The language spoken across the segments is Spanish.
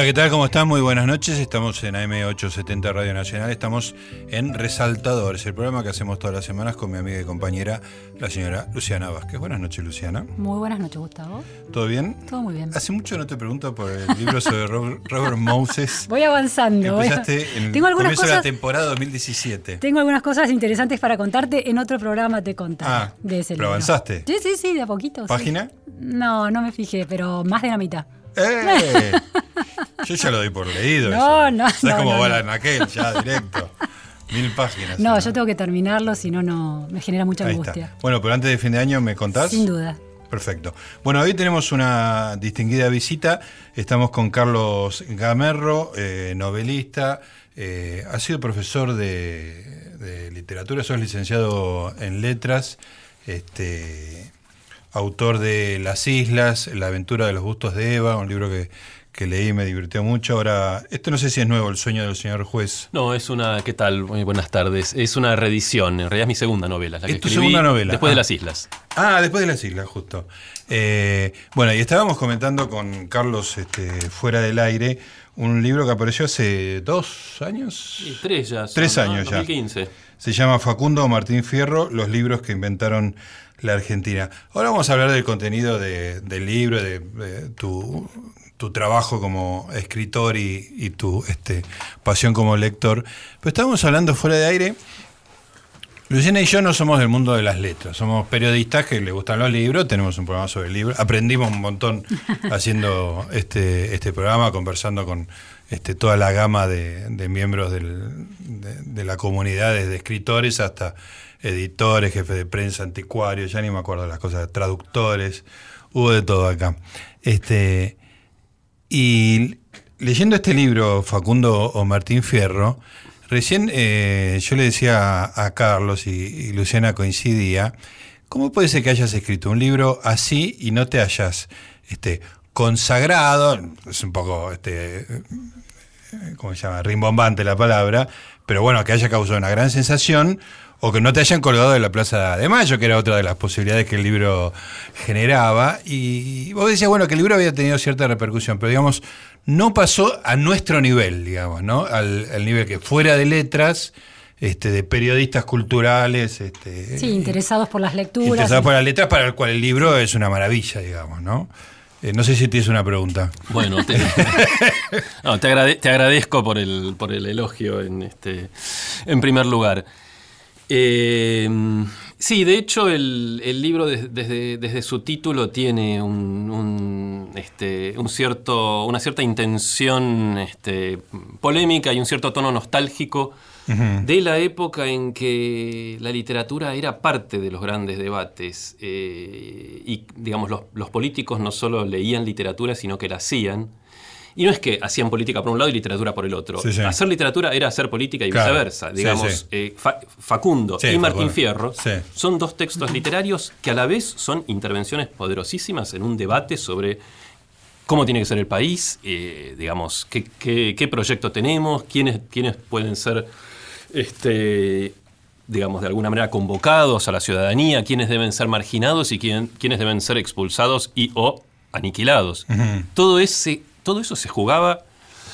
Hola, ¿qué tal? ¿Cómo están? Muy buenas noches. Estamos en AM870 Radio Nacional. Estamos en Resaltadores, el programa que hacemos todas las semanas con mi amiga y compañera, la señora Luciana Vázquez. Buenas noches, Luciana. Muy buenas noches, Gustavo. ¿Todo bien? Todo muy bien. Hace mucho no te pregunto por el libro sobre Robert, Moses. Voy avanzando. Empezaste en el tengo algunas comienzo cosas, de la temporada 2017. Tengo algunas cosas interesantes para contarte. En otro programa te contaré Ah, de ese ¿pero libro. avanzaste? Sí, sí, sí, de a poquito. sí. ¿Página? No, no me fijé, pero más de la mitad. ¡Eh! Yo ya lo doy por leído. No, eso. no, ¿Sabes no, cómo no, va no. la naquel ya directo? Mil páginas. No, yo tengo que terminarlo, si no, no me genera mucha Ahí angustia. está. Bueno, pero antes de fin de año, ¿me contás? Sin duda. Perfecto. Bueno, hoy tenemos una distinguida visita. Estamos con Carlos Gamerro, eh, novelista. eh, ha sido profesor de, de literatura, sos licenciado en letras, este, autor de Las Islas, La aventura de los gustos de Eva, un libro que, que leí me divirtió mucho. Ahora, esto no sé si es nuevo, El sueño del señor juez. No, es una, ¿qué tal? Muy buenas tardes. Es una reedición, en realidad es mi segunda novela. La que ¿Es tu escribí segunda novela? Después Ah. de las islas. Ah, después de las islas, justo. Eh, bueno, y estábamos comentando con Carlos este, fuera del aire un libro que apareció hace dos años. Tres ya. son, Tres ¿no? años ya. 2015. Se llama Facundo Martín Fierro, los libros que inventaron la Argentina. Ahora vamos a hablar del contenido de- del libro, de, de tu, tu trabajo como escritor y, y tu este, pasión como lector. Pero estábamos hablando fuera de aire. Luciana y yo no somos del mundo de las letras, somos periodistas que le gustan los libros, tenemos un programa sobre libros, aprendimos un montón haciendo este, este programa, conversando con este, toda la gama de, de miembros del- de, de la comunidad, desde escritores hasta editores, jefes de prensa, anticuarios, ya ni me acuerdo las cosas, traductores, hubo de todo acá. Este, y leyendo este libro, Facundo o Martín Fierro, recién eh, yo le decía a, Carlos y, y Luciana coincidía, ¿cómo puede ser que hayas escrito un libro así y no te hayas este, consagrado? Es un poco, este, eh, ¿cómo se llama? Rimbombante la palabra, pero bueno, que haya causado una gran sensación. O que no te hayan colgado de la Plaza de Mayo, que era otra de las posibilidades que el libro generaba. Y vos decías, bueno, que el libro había tenido cierta repercusión, pero digamos, no pasó a nuestro nivel, digamos, ¿no? Al, al nivel que fuera de letras, este, de periodistas culturales, este, Sí, interesados por las lecturas. interesados por las letras, para el cual el libro es una maravilla, digamos, ¿no? Eh, no sé si tienes una pregunta. Bueno, te, no, te, agrade- te agradezco por el, por el elogio en, este, en primer lugar. Eh, sí, de hecho el, el libro des- desde, desde su título tiene un, un, este, un cierto, una cierta intención este, polémica y un cierto tono nostálgico de la época en que la literatura era parte de los grandes debates eh, y digamos los, los políticos no solo leían literatura sino que la hacían y no es que hacían política por un lado y literatura por el otro. Sí, sí. Hacer literatura era hacer política y Claro. viceversa. Digamos, eh, Fa- Facundo y Martín Facundo. Fierro son dos textos literarios que a la vez son intervenciones poderosísimas en un debate sobre cómo tiene que ser el país, eh, digamos, qué, qué- qué proyecto tenemos, quiénes, quiénes pueden ser, este, digamos, de alguna manera convocados a la ciudadanía, quiénes deben ser marginados y quién- quiénes deben ser expulsados y o aniquilados. todo, ese, todo eso se jugaba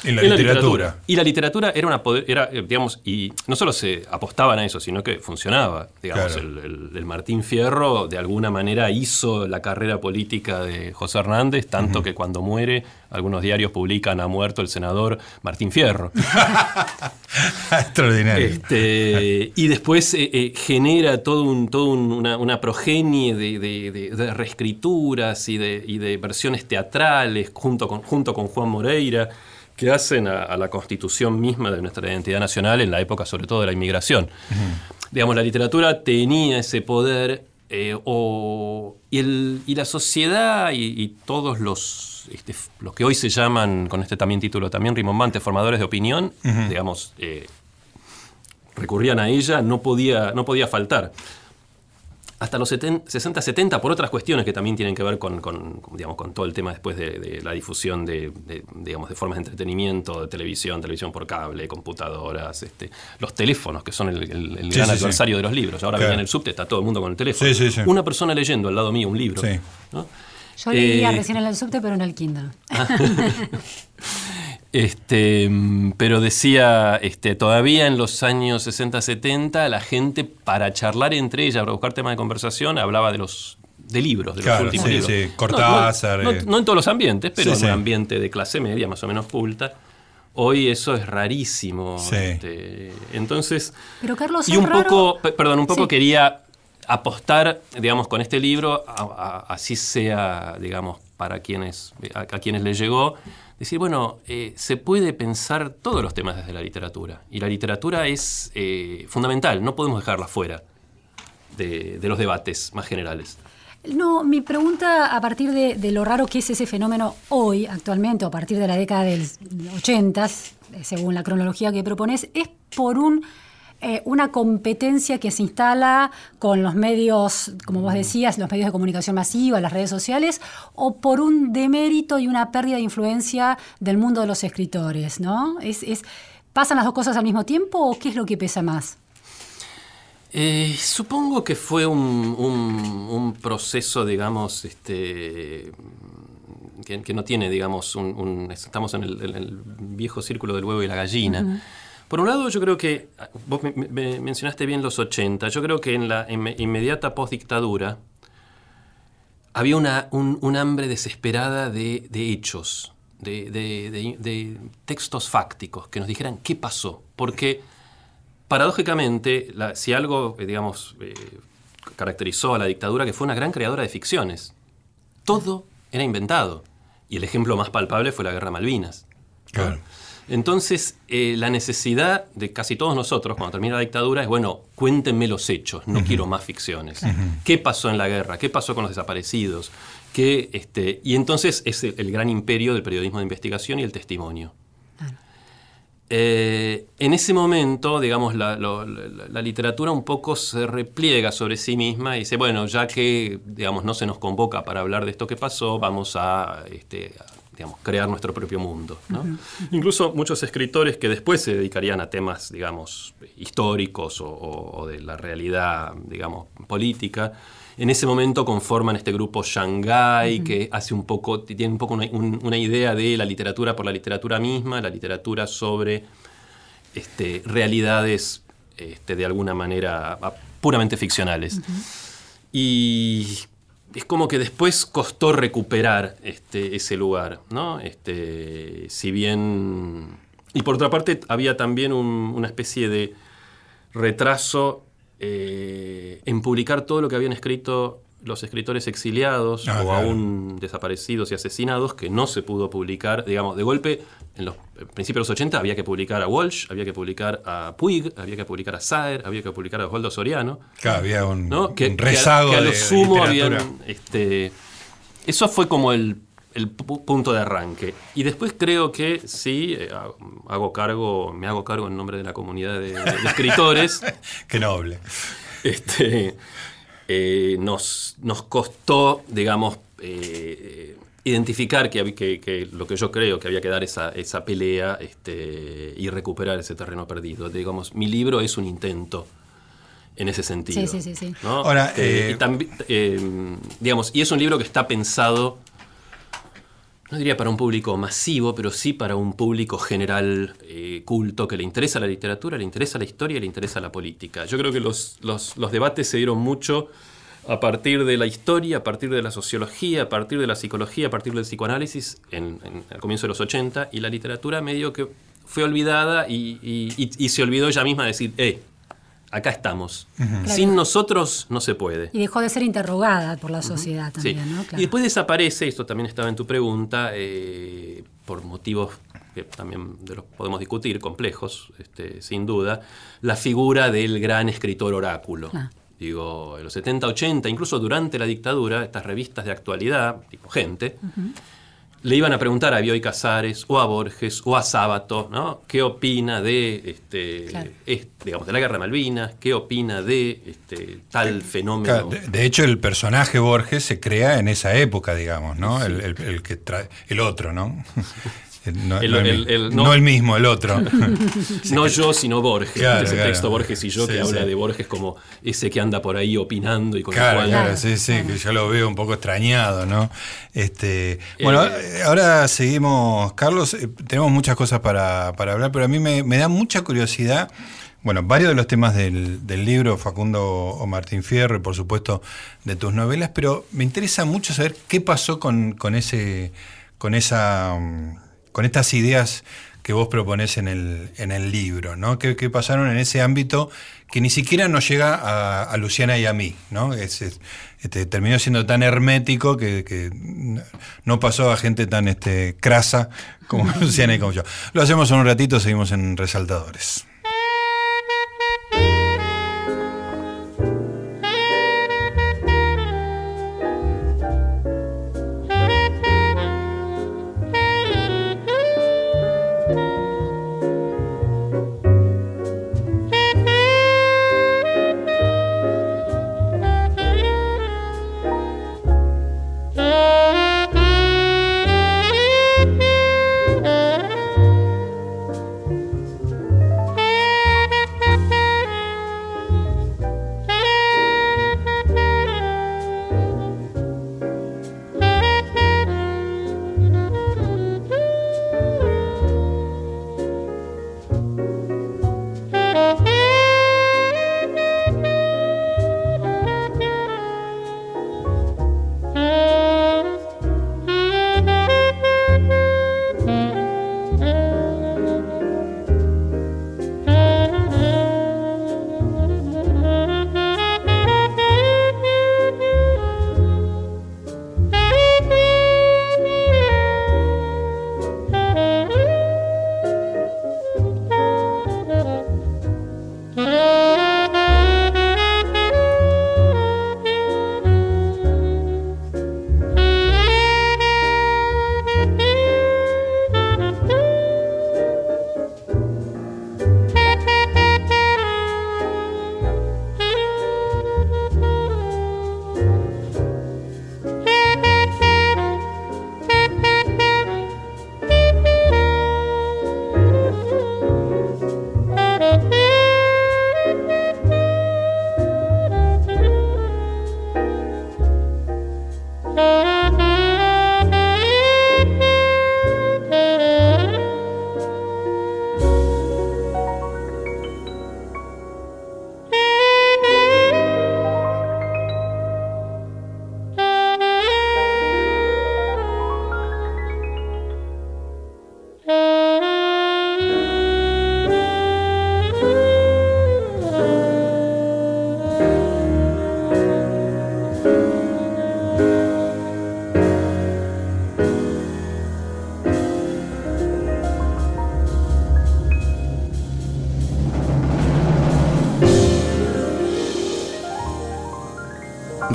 En la literatura. y la literatura era una poder, era, eh, digamos, y no solo se apostaban a eso, sino que funcionaba. Digamos, Claro. el, el- el Martín Fierro de alguna manera hizo la carrera política de José Hernández, tanto que cuando muere, algunos diarios publican ha muerto el senador Martín Fierro. Extraordinario. Este, y después eh, eh, genera todo un, todo un- una, una progenie de, de- de- de reescrituras y de, y de versiones teatrales junto con, junto con Juan Moreira que hacen a, a la constitución misma de nuestra identidad nacional en la época sobre todo de la inmigración. Digamos, la literatura tenía ese poder eh, o- y, el- y la sociedad y, y todos los, este, los que hoy se llaman, con este también título también rimbombante, formadores de opinión, digamos, eh, recurrían a ella, no podía, no podía faltar. Hasta los 70, 60, 70, por otras cuestiones que también tienen que ver con, con, digamos, con todo el tema después de, de la difusión de, de, digamos, de formas de entretenimiento, de televisión, televisión por cable, computadoras, este, los teléfonos, que son el, el- el Sí, gran sí, sí. adversario de los libros. Ahora Claro. venía en el subte, está todo el mundo con el teléfono. Sí, sí, sí. Una persona leyendo al lado mío un libro. Sí. ¿no? Yo leía Eh, recién en el subte, pero en el Kindle. Este, pero decía, este, todavía en los años 60-70, la gente para charlar entre ellas, para buscar temas de conversación, hablaba de los de libros, de los últimos sí, libros. Sí. Cortázar. No, eh. no, no, en todos los ambientes, pero Sí, en un ambiente de clase media, más o menos culta. Hoy eso es rarísimo. Sí. este, entonces, Pero Carlos, y un raro- poco, pe- perdón, un poco Sí. quería apostar, digamos, con este libro, así sea, digamos, para quienes, a, quienes le llegó, decir, bueno, eh, se puede pensar todos los temas desde la literatura. Y la literatura es eh, fundamental, no podemos dejarla fuera de, los debates más generales. No, mi pregunta a partir de, de lo raro que es ese fenómeno hoy, actualmente, o a partir de la década del 80, eh, según la cronología que propones, es por un, eh, una competencia que se instala con los medios, como vos decías, los medios de comunicación masiva, las redes sociales, o por un demérito y una pérdida de influencia del mundo de los escritores, ¿no? Es, es- ¿Pasan las dos cosas al mismo tiempo o qué es lo que pesa más? Eh, supongo que fue un, un- un proceso, digamos, este, que, que no tiene, digamos, un, un- estamos en el, en el viejo círculo del huevo y la gallina. Por un lado, yo creo que, vos me- me- mencionaste bien los 80, yo creo que en la inme- inmediata postdictadura había una, un, un hambre desesperada de, hechos, de, textos fácticos que nos dijeran qué pasó. Porque paradójicamente, si algo, eh, digamos, eh, caracterizó a la dictadura, que fue una gran creadora de ficciones. Todo era inventado. Y el ejemplo más palpable fue la Guerra Malvinas. ¿no? Entonces, eh, la necesidad de casi todos nosotros, cuando termina la dictadura, es, bueno, cuéntenme los hechos, no quiero más ficciones. ¿Qué pasó en la guerra? ¿Qué pasó con los desaparecidos? ¿Qué, este, y entonces es el, el gran imperio del periodismo de investigación y el testimonio. Eh, en ese momento, digamos, la, lo- la- la literatura un poco se repliega sobre sí misma y dice, bueno, ya que, digamos, no se nos convoca para hablar de esto que pasó, vamos a, este, a, digamos, crear nuestro propio mundo. ¿no? Incluso muchos escritores que después se dedicarían a temas, digamos, históricos o, o- o de la realidad, digamos, política, en ese momento conforman este grupo Shanghai, que hace un poco, tiene un poco una, un- una idea de la literatura por la literatura misma, la literatura sobre este, realidades este, de alguna manera puramente ficcionales. Y es como que después costó recuperar este, ese lugar, ¿no? Este, si bien... Y por otra parte había también un- una especie de retraso eh, en publicar todo lo que habían escrito los escritores exiliados Ah, o claro. aún desaparecidos y asesinados que no se pudo publicar, digamos, de golpe, en los principios de los 80 había que publicar a Walsh, había que publicar a Puig, había que publicar a Saer, había que publicar a Osvaldo Soriano, Claro, había un, ¿no? Que, un que a- rezago que a, de- lo de sumo literatura. habían, este, eso fue como el, el pu- punto de arranque. Y después creo que sí, eh, hago- cargo, me hago cargo en nombre de la comunidad de, de- de escritores. Qué noble. este, eh, nos, nos costó, digamos, eh, identificar que, que- que lo que yo creo que había que dar esa, esa pelea este, y recuperar ese terreno perdido. Digamos, mi libro es un intento en ese sentido. Sí, sí, sí, sí. ¿no? Ahora, Este, eh, y eh, digamos, y es un libro que está pensado no diría para un público masivo, pero sí para un público general eh, culto que le interesa la literatura, le interesa la historia, le interesa la política. Yo creo que los, los- debates se dieron mucho a partir de la historia, a partir de la sociología, a partir de la psicología, a partir del psicoanálisis en, en- al comienzo de los 80 y la literatura medio que fue olvidada y, y- y- y se olvidó ella misma de decir, eh, acá estamos. Sin nosotros no se puede. Y dejó de ser interrogada por la sociedad Sí. también, ¿no? Claro. Y después desaparece, esto también estaba en tu pregunta, eh, por motivos que también de los podemos discutir, complejos, este, sin duda, la figura del gran escritor oráculo. Ah. Digo, en los 70, 80, incluso durante la dictadura, estas revistas de actualidad, tipo Gente, le iban a preguntar a Bioy Casares o a Borges o a Sábato, ¿no? ¿Qué opina de, este, Claro. digamos, de la guerra de Malvinas? ¿Qué opina de este, tal fenómeno? Claro, de, de hecho, el personaje Borges se crea en esa época, digamos, ¿no? El, el- el que trae, el otro, ¿no? Eh, No El- no el, el- el- no no. el mismo, el otro. no yo, sino Borges. Claro, ese claro. texto Borges y yo Sí, que habla sí. de Borges como ese que anda por ahí opinando y con Claro, el cual claro, Claro, sí, sí, que yo lo veo un poco extrañado, ¿no? Este, bueno, Eh, eh, ahora seguimos, Carlos, eh, tenemos muchas cosas para, para hablar, pero a mí me, me da mucha curiosidad, bueno, varios de los temas del, del libro, Facundo o Martín Fierro, y por supuesto de tus novelas, pero me interesa mucho saber qué pasó con, con ese, con esa, mm, con estas ideas que vos proponés en el, en el libro, ¿no? ¿Qué, qué pasaron en ese ámbito que ni siquiera nos llega a, Luciana y a mí, ¿no? Es- es- este, terminó siendo tan hermético que, que no pasó a gente tan este, crasa como Luciana y como yo. Lo hacemos en un ratito, seguimos en Resaltadores.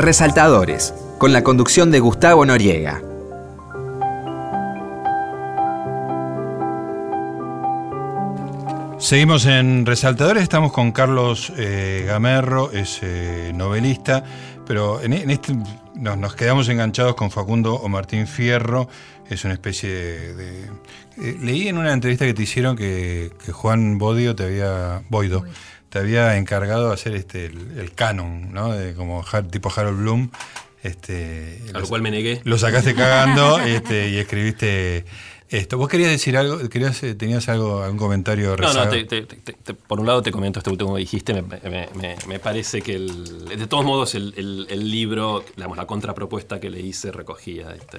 Resaltadores, con la conducción de Gustavo Noriega. Seguimos en Resaltadores, estamos con Carlos eh, Gamerro, es eh, novelista, pero en, en este nos, nos quedamos enganchados con Facundo o Martín Fierro, es una especie de... de- eh, leí en una entrevista que te hicieron que, que Juan Bodio te había... Boido, te había encargado de hacer este, el, el canon, ¿no? De, como tipo Harold Bloom. Este, a lo cual me negué. lo sacaste cagando este, y escribiste esto. ¿Vos querías decir algo? ¿Querías, eh, ¿Tenías algo, algún comentario No, no, rezagado? te- te- te- te- por un lado te comento esto último que dijiste, me, me- me- me parece que el- de todos modos el, el- el libro, digamos, la contrapropuesta que le hice recogía este,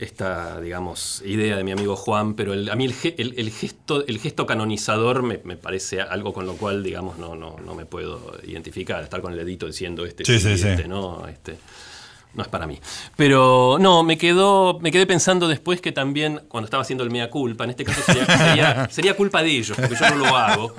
esta, digamos, idea de mi amigo Juan, pero el- a mí el, el- el gesto, el gesto canonizador me, me parece algo con lo cual, digamos, no, no, no me puedo identificar, estar con el dedito diciendo este Sí, sí, sí. este no, este no es para mí. Pero no, me quedó, me quedé pensando después que también, cuando estaba haciendo el mea culpa, en este caso sería, sería- sería culpa de ellos, porque yo no lo hago,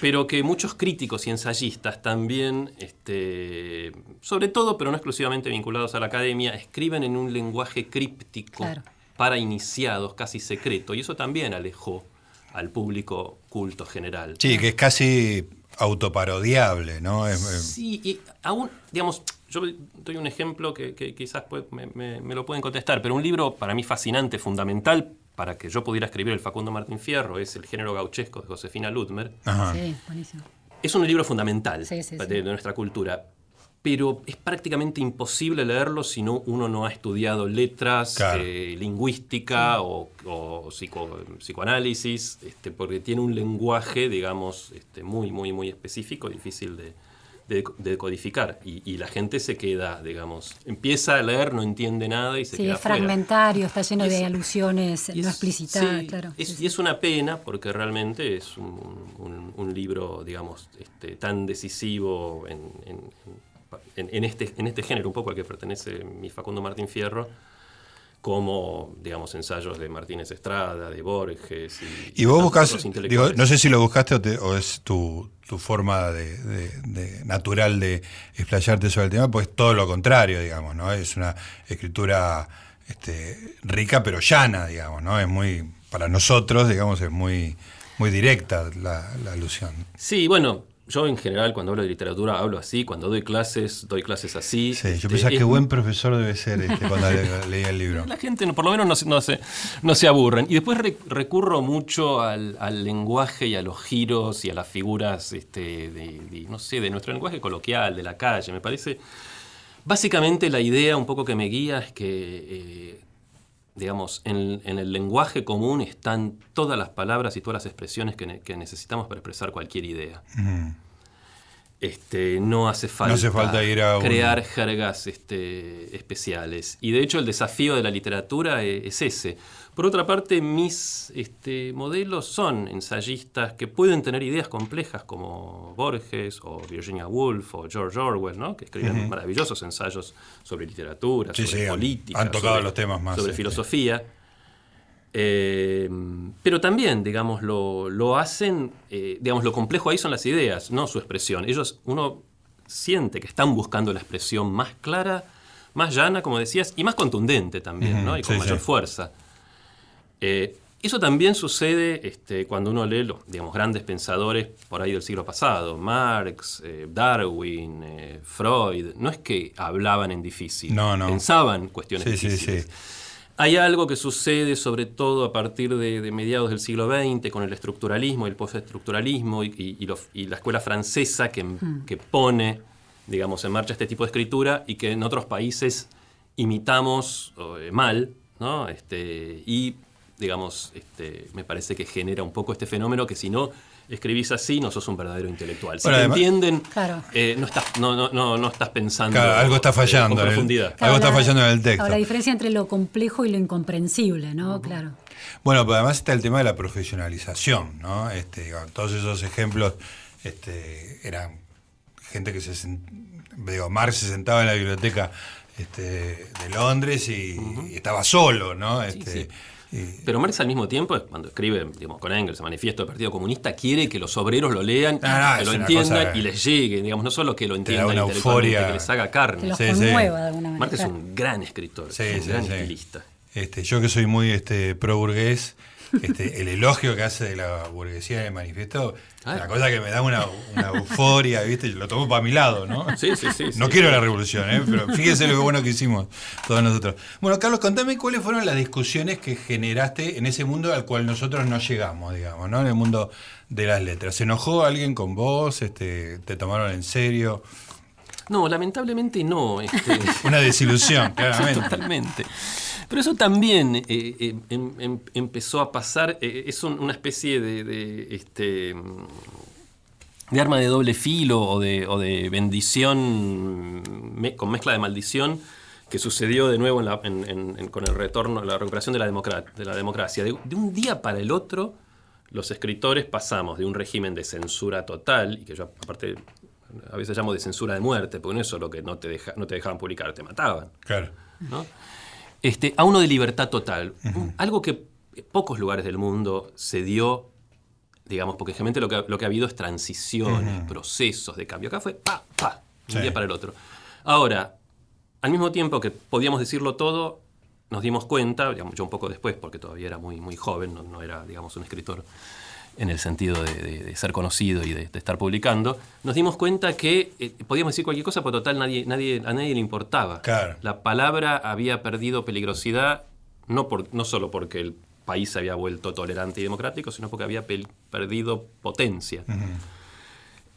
pero que muchos críticos y ensayistas también, este, sobre todo, pero no exclusivamente vinculados a la academia, escriben en un lenguaje críptico Claro. para iniciados, casi secreto, y eso también alejó al público culto general. Sí, que es casi autoparodiable, ¿no? Es- Sí, y aún, digamos, yo doy un ejemplo que, que quizás puede- me, me- me lo pueden contestar, pero un libro para mí fascinante, fundamental para que yo pudiera escribir el Facundo Martín Fierro es el género gauchesco de Josefina Ludmer. Ajá. Sí, buenísimo. Es un libro fundamental Sí, sí, de, sí. de nuestra cultura, pero es prácticamente imposible leerlo si no, uno no ha estudiado letras, Claro. eh, lingüística o, o psico- psicoanálisis, este, porque tiene un lenguaje, digamos, este, muy, muy, muy específico, difícil de, de, codificar. Y, y la gente se queda, digamos, empieza a leer, no entiende nada y se Sí, queda es afuera. fragmentario, está lleno de es- alusiones no es- sí, claro. es- Sí, sí. Y es una pena porque realmente es un, un- un libro, digamos, este, tan decisivo en, en- en- en este, en este género, un poco al que pertenece mi Facundo Martín Fierro, como, digamos, ensayos de Martínez Estrada, de Borges. Y, Y vos buscas, digo, no sé si lo buscaste o, te- o es tu, tu forma de, de- de- natural de explayarte sobre el tema, pues todo lo contrario, digamos, ¿no? Es una escritura este, rica pero llana, digamos, ¿no? Es muy, para nosotros, digamos, es muy, muy directa la, la alusión. Sí, bueno, yo en general cuando hablo de literatura hablo así, cuando doy clases, doy clases así. Sí, yo Este, pensaba es qué buen profesor debe ser este, cuando le- leía el libro. La gente no- por lo menos no se, no se, no se aburren. Y después re- recurro mucho al, al lenguaje y a los giros y a las figuras, este, de, de, no sé, de nuestro lenguaje coloquial, de la calle. Me parece. Básicamente la idea un poco que me guía es que, eh, digamos, en, en el lenguaje común están todas las palabras y todas las expresiones que, ne- que necesitamos para expresar cualquier idea. Este, no hace falta, hace falta ir a un- crear jergas este, especiales. Y de hecho el desafío de la literatura e- es ese. Por otra parte, mis este, modelos son ensayistas que pueden tener ideas complejas como Borges o Virginia Woolf o George Orwell, ¿no? que escriben maravillosos ensayos sobre literatura, Sí, sobre sí, política, han tocado sobre- los temas más, sobre este. filosofía. Eh, pero también, digamos, lo, lo hacen, eh, digamos, lo complejo ahí son las ideas, no su expresión. Ellos, uno siente que están buscando la expresión más clara, más llana, como decías, y más contundente también, ¿no? Y con sí, mayor sí. fuerza. Eh, eso también sucede este, cuando uno lee los digamos, grandes pensadores por ahí del siglo pasado, Marx, eh, Darwin, eh, Freud. No es que hablaban en difícil, No, no. pensaban cuestiones Sí, difíciles. sí. Hay algo que sucede sobre todo a partir de, de mediados del siglo XX con el estructuralismo y el postestructuralismo y, y- y los- y la escuela francesa que, que pone, digamos, en marcha este tipo de escritura y que en otros países imitamos eh, mal, ¿no? Este, y, digamos, este, me parece que genera un poco este fenómeno que si no escribís así no sos un verdadero intelectual. Si Bueno, te además- entienden, Claro. eh, no, estás, no, no, no, no estás pensando Claro, algo está eh, fallando. con el- profundidad. algo está la- fallando en el texto. claro, la diferencia entre lo complejo y lo incomprensible, ¿no? Claro. Bueno, pero además está el tema de la profesionalización, ¿no? Este, todos esos ejemplos este, eran gente que se digo, Marx se sentaba en la biblioteca este, de Londres y, y estaba solo, ¿no? Este, Pero Marx al mismo tiempo, cuando escribe digamos, con Engels el manifiesto del Partido Comunista, quiere que los obreros lo lean, Ah, no, que lo entiendan cosa- y les llegue, digamos, no solo que lo da entiendan una intelectualmente, euforia. que les haga Que carne. los Sí, de alguna manera. Marx es un gran escritor, Sí, es un sí, gran sí. estilista. Este, yo que soy muy este, pro burgués, este, el elogio que hace de la burguesía en el manifiesto es Ah. una cosa que me da una, una euforia, ¿viste? Yo lo tomo para mi lado, ¿no? Sí, sí, sí. No sí. quiero la revolución, ¿eh? pero fíjense lo bueno que hicimos todos nosotros. Bueno, Carlos, contame cuáles fueron las discusiones que generaste en ese mundo al cual nosotros no llegamos, digamos, ¿no? En el mundo de las letras. ¿Se enojó alguien con vos? Este, ¿Te tomaron en serio? No, lamentablemente no. este, Una desilusión, claramente. Totalmente. Pero eso también eh, eh, em- em- empezó a pasar, eh, es un- una especie de, de, este, mm, de arma de doble filo o de, o de bendición me- con mezcla de maldición que sucedió de nuevo en la- en- en- en- con el retorno, la recuperación de la, democra- de la democracia. De, de un día para el otro, los escritores pasamos de un régimen de censura total, y que yo aparte a veces llamo de censura de muerte, porque no es solo que no te, deja- no te dejaban publicar, te mataban. Claro. ¿no? Este, a uno de libertad total. Un- Algo que en pocos lugares del mundo se dio, digamos, porque generalmente lo que, lo que ha habido es transiciones, procesos de cambio. Acá fue pa, pa, de un Sí. día para el otro. Ahora, al mismo tiempo que podíamos decirlo todo, nos dimos cuenta, digamos, yo un poco después, porque todavía era muy, muy joven, no, no era, digamos, un escritor en el sentido de, de- de ser conocido y de, de estar publicando, nos dimos cuenta que eh, podíamos decir cualquier cosa, pero total nadie, nadie, a nadie le importaba. Claro. La palabra había perdido peligrosidad, no, por, no solo porque el país se había vuelto tolerante y democrático, sino porque había perdido potencia.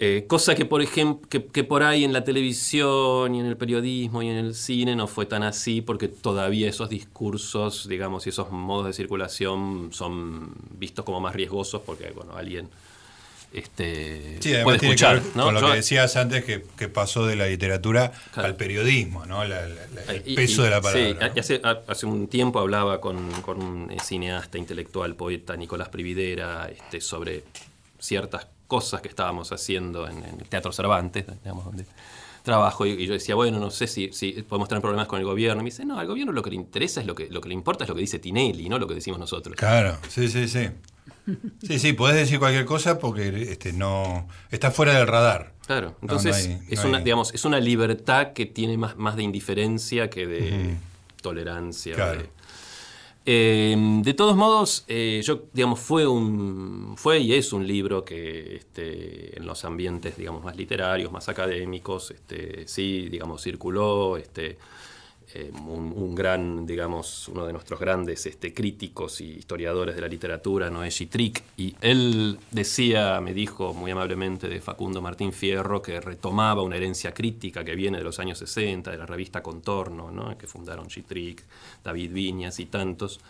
Eh, cosa que por ejemplo, que, por ahí en la televisión y en el periodismo y en el cine no fue tan así, porque todavía esos discursos, digamos, y esos modos de circulación son vistos como más riesgosos, porque bueno, alguien este, puede escuchar. Con lo que decías antes que, pasó de la literatura al periodismo, ¿no? el peso de la palabra. Sí, hace, un tiempo hablaba con, un cineasta, intelectual, poeta, Nicolás Prividera, este, sobre ciertas cosas que estábamos haciendo en, el Teatro Cervantes, digamos, donde trabajo, y, yo decía, bueno, no sé si, si, podemos tener problemas con el gobierno. Y me dice, no, al gobierno lo que le interesa es lo que, lo que le importa es lo que dice Tinelli, no lo que decimos nosotros. Claro, sí, sí, sí. Sí, sí, podés decir cualquier cosa porque este, no está fuera del radar. Claro, entonces es, una, digamos, es una libertad que tiene más, más de indiferencia que de tolerancia. Claro. Em, de todos modos, eh, yo, digamos, fue un, fue y es un libro que este, en los ambientes, digamos, más literarios, más académicos, este, sí, digamos, circuló, este, eh, un, gran, digamos, uno de nuestros grandes este, críticos y historiadores de la literatura, Noé Chitric, y él decía, me dijo muy amablemente de Facundo Martín Fierro, que retomaba una herencia crítica que viene de los años 60, de la revista Contorno, ¿no? que fundaron Chitric, David Viñas y tantos.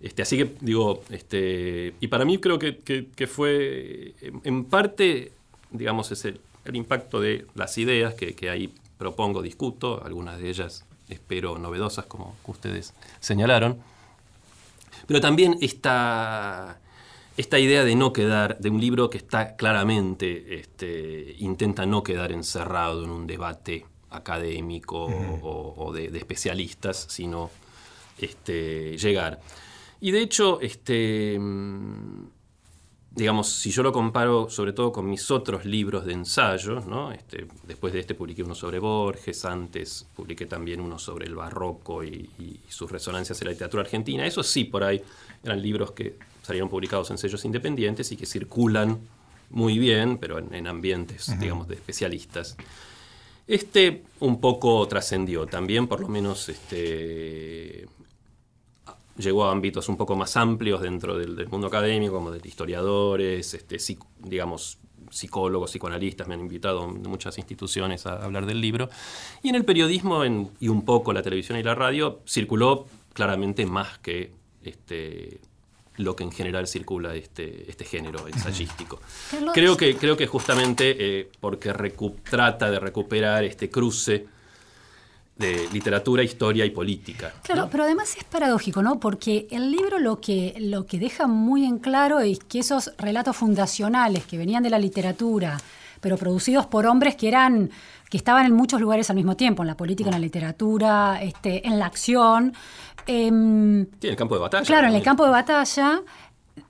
Este, así que digo, este, y para mí creo que, fue en parte, digamos, es el, impacto de las ideas que, que ahí propongo, discuto, algunas de ellas espero novedosas como ustedes señalaron. Pero también esta, esta idea de no quedar, de un libro que está claramente, este, intenta no quedar encerrado en un debate académico o, de, especialistas, sino este, llegar. Y de hecho, este, digamos, si yo lo comparo sobre todo con mis otros libros de ensayo, ¿no? Este, después de este publiqué uno sobre Borges, antes publiqué también uno sobre el barroco y, sus resonancias en la literatura argentina. Eso sí, por ahí eran libros que salieron publicados en sellos independientes y que circulan muy bien, pero en, ambientes, digamos, de especialistas. Este un poco trascendió también, por lo menos este, llegó a ámbitos un poco más amplios dentro del, mundo académico, como de historiadores, este, digamos, psicólogos, psicoanalistas, me han invitado de muchas instituciones a hablar del libro. Y en el periodismo y un poco la televisión y la radio circuló claramente más que este, lo que en general circula este, este género ensayístico. Creo que, creo que justamente eh, porque trata de recuperar este cruce de literatura, historia y política. Claro, pero además es paradójico, ¿no? Porque el libro lo que, lo que deja muy en claro es que esos relatos fundacionales que venían de la literatura, pero producidos por hombres que eran que estaban en muchos lugares al mismo tiempo, en la política, en la literatura, este, en la acción. Em, en el campo de batalla. Claro, en el campo de batalla,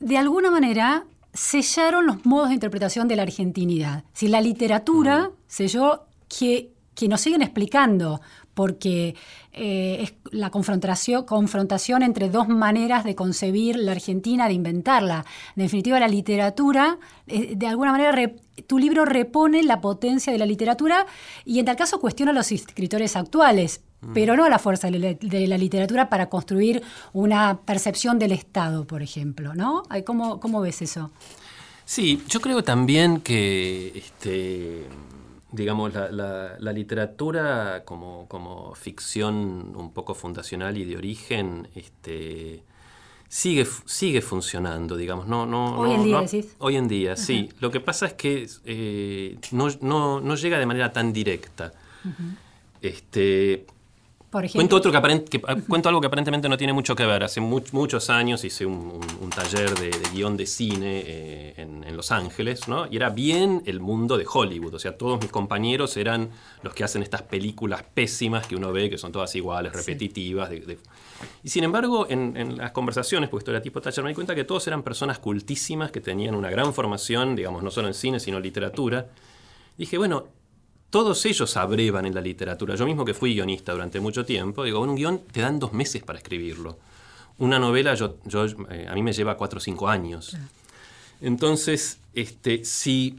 de alguna manera sellaron los modos de interpretación de la argentinidad. Si la literatura selló que, que nos siguen explicando porque eh, es la confrontación, confrontación entre dos maneras de concebir la Argentina, de inventarla. En definitiva, la literatura, eh, de alguna manera, tu libro repone la potencia de la literatura y en tal caso cuestiona a los escritores actuales, mm. pero no a la fuerza de la, literatura para construir una percepción del Estado, por ejemplo. ¿no? ¿Cómo, cómo ves eso? Sí, yo creo también que... Este, digamos, la, literatura como, como, ficción un poco fundacional y de origen, este, sigue, sigue funcionando, digamos. No, no, hoy en día, decís. Hoy en día, sí. Lo que pasa es que eh, no, no, llega de manera tan directa. este, Cuento, otro que, cuento algo que aparentemente no tiene mucho que ver. Hace muchos años hice un, taller de, guion de cine eh, en, Los Ángeles, ¿no? Y era bien el mundo de Hollywood. O sea, todos mis compañeros eran los que hacen estas películas pésimas que uno ve, que son todas iguales, repetitivas. Y sin embargo, en, las conversaciones, porque esto era tipo taller, me di cuenta que todos eran personas cultísimas que tenían una gran formación, digamos, no solo en cine, sino en literatura. dije, bueno, todos ellos abrevan en la literatura. Yo mismo que fui guionista durante mucho tiempo, digo, un guion te dan dos meses para escribirlo. Una novela yo, yo eh, a mí me lleva cuatro o cinco años. Entonces, este, si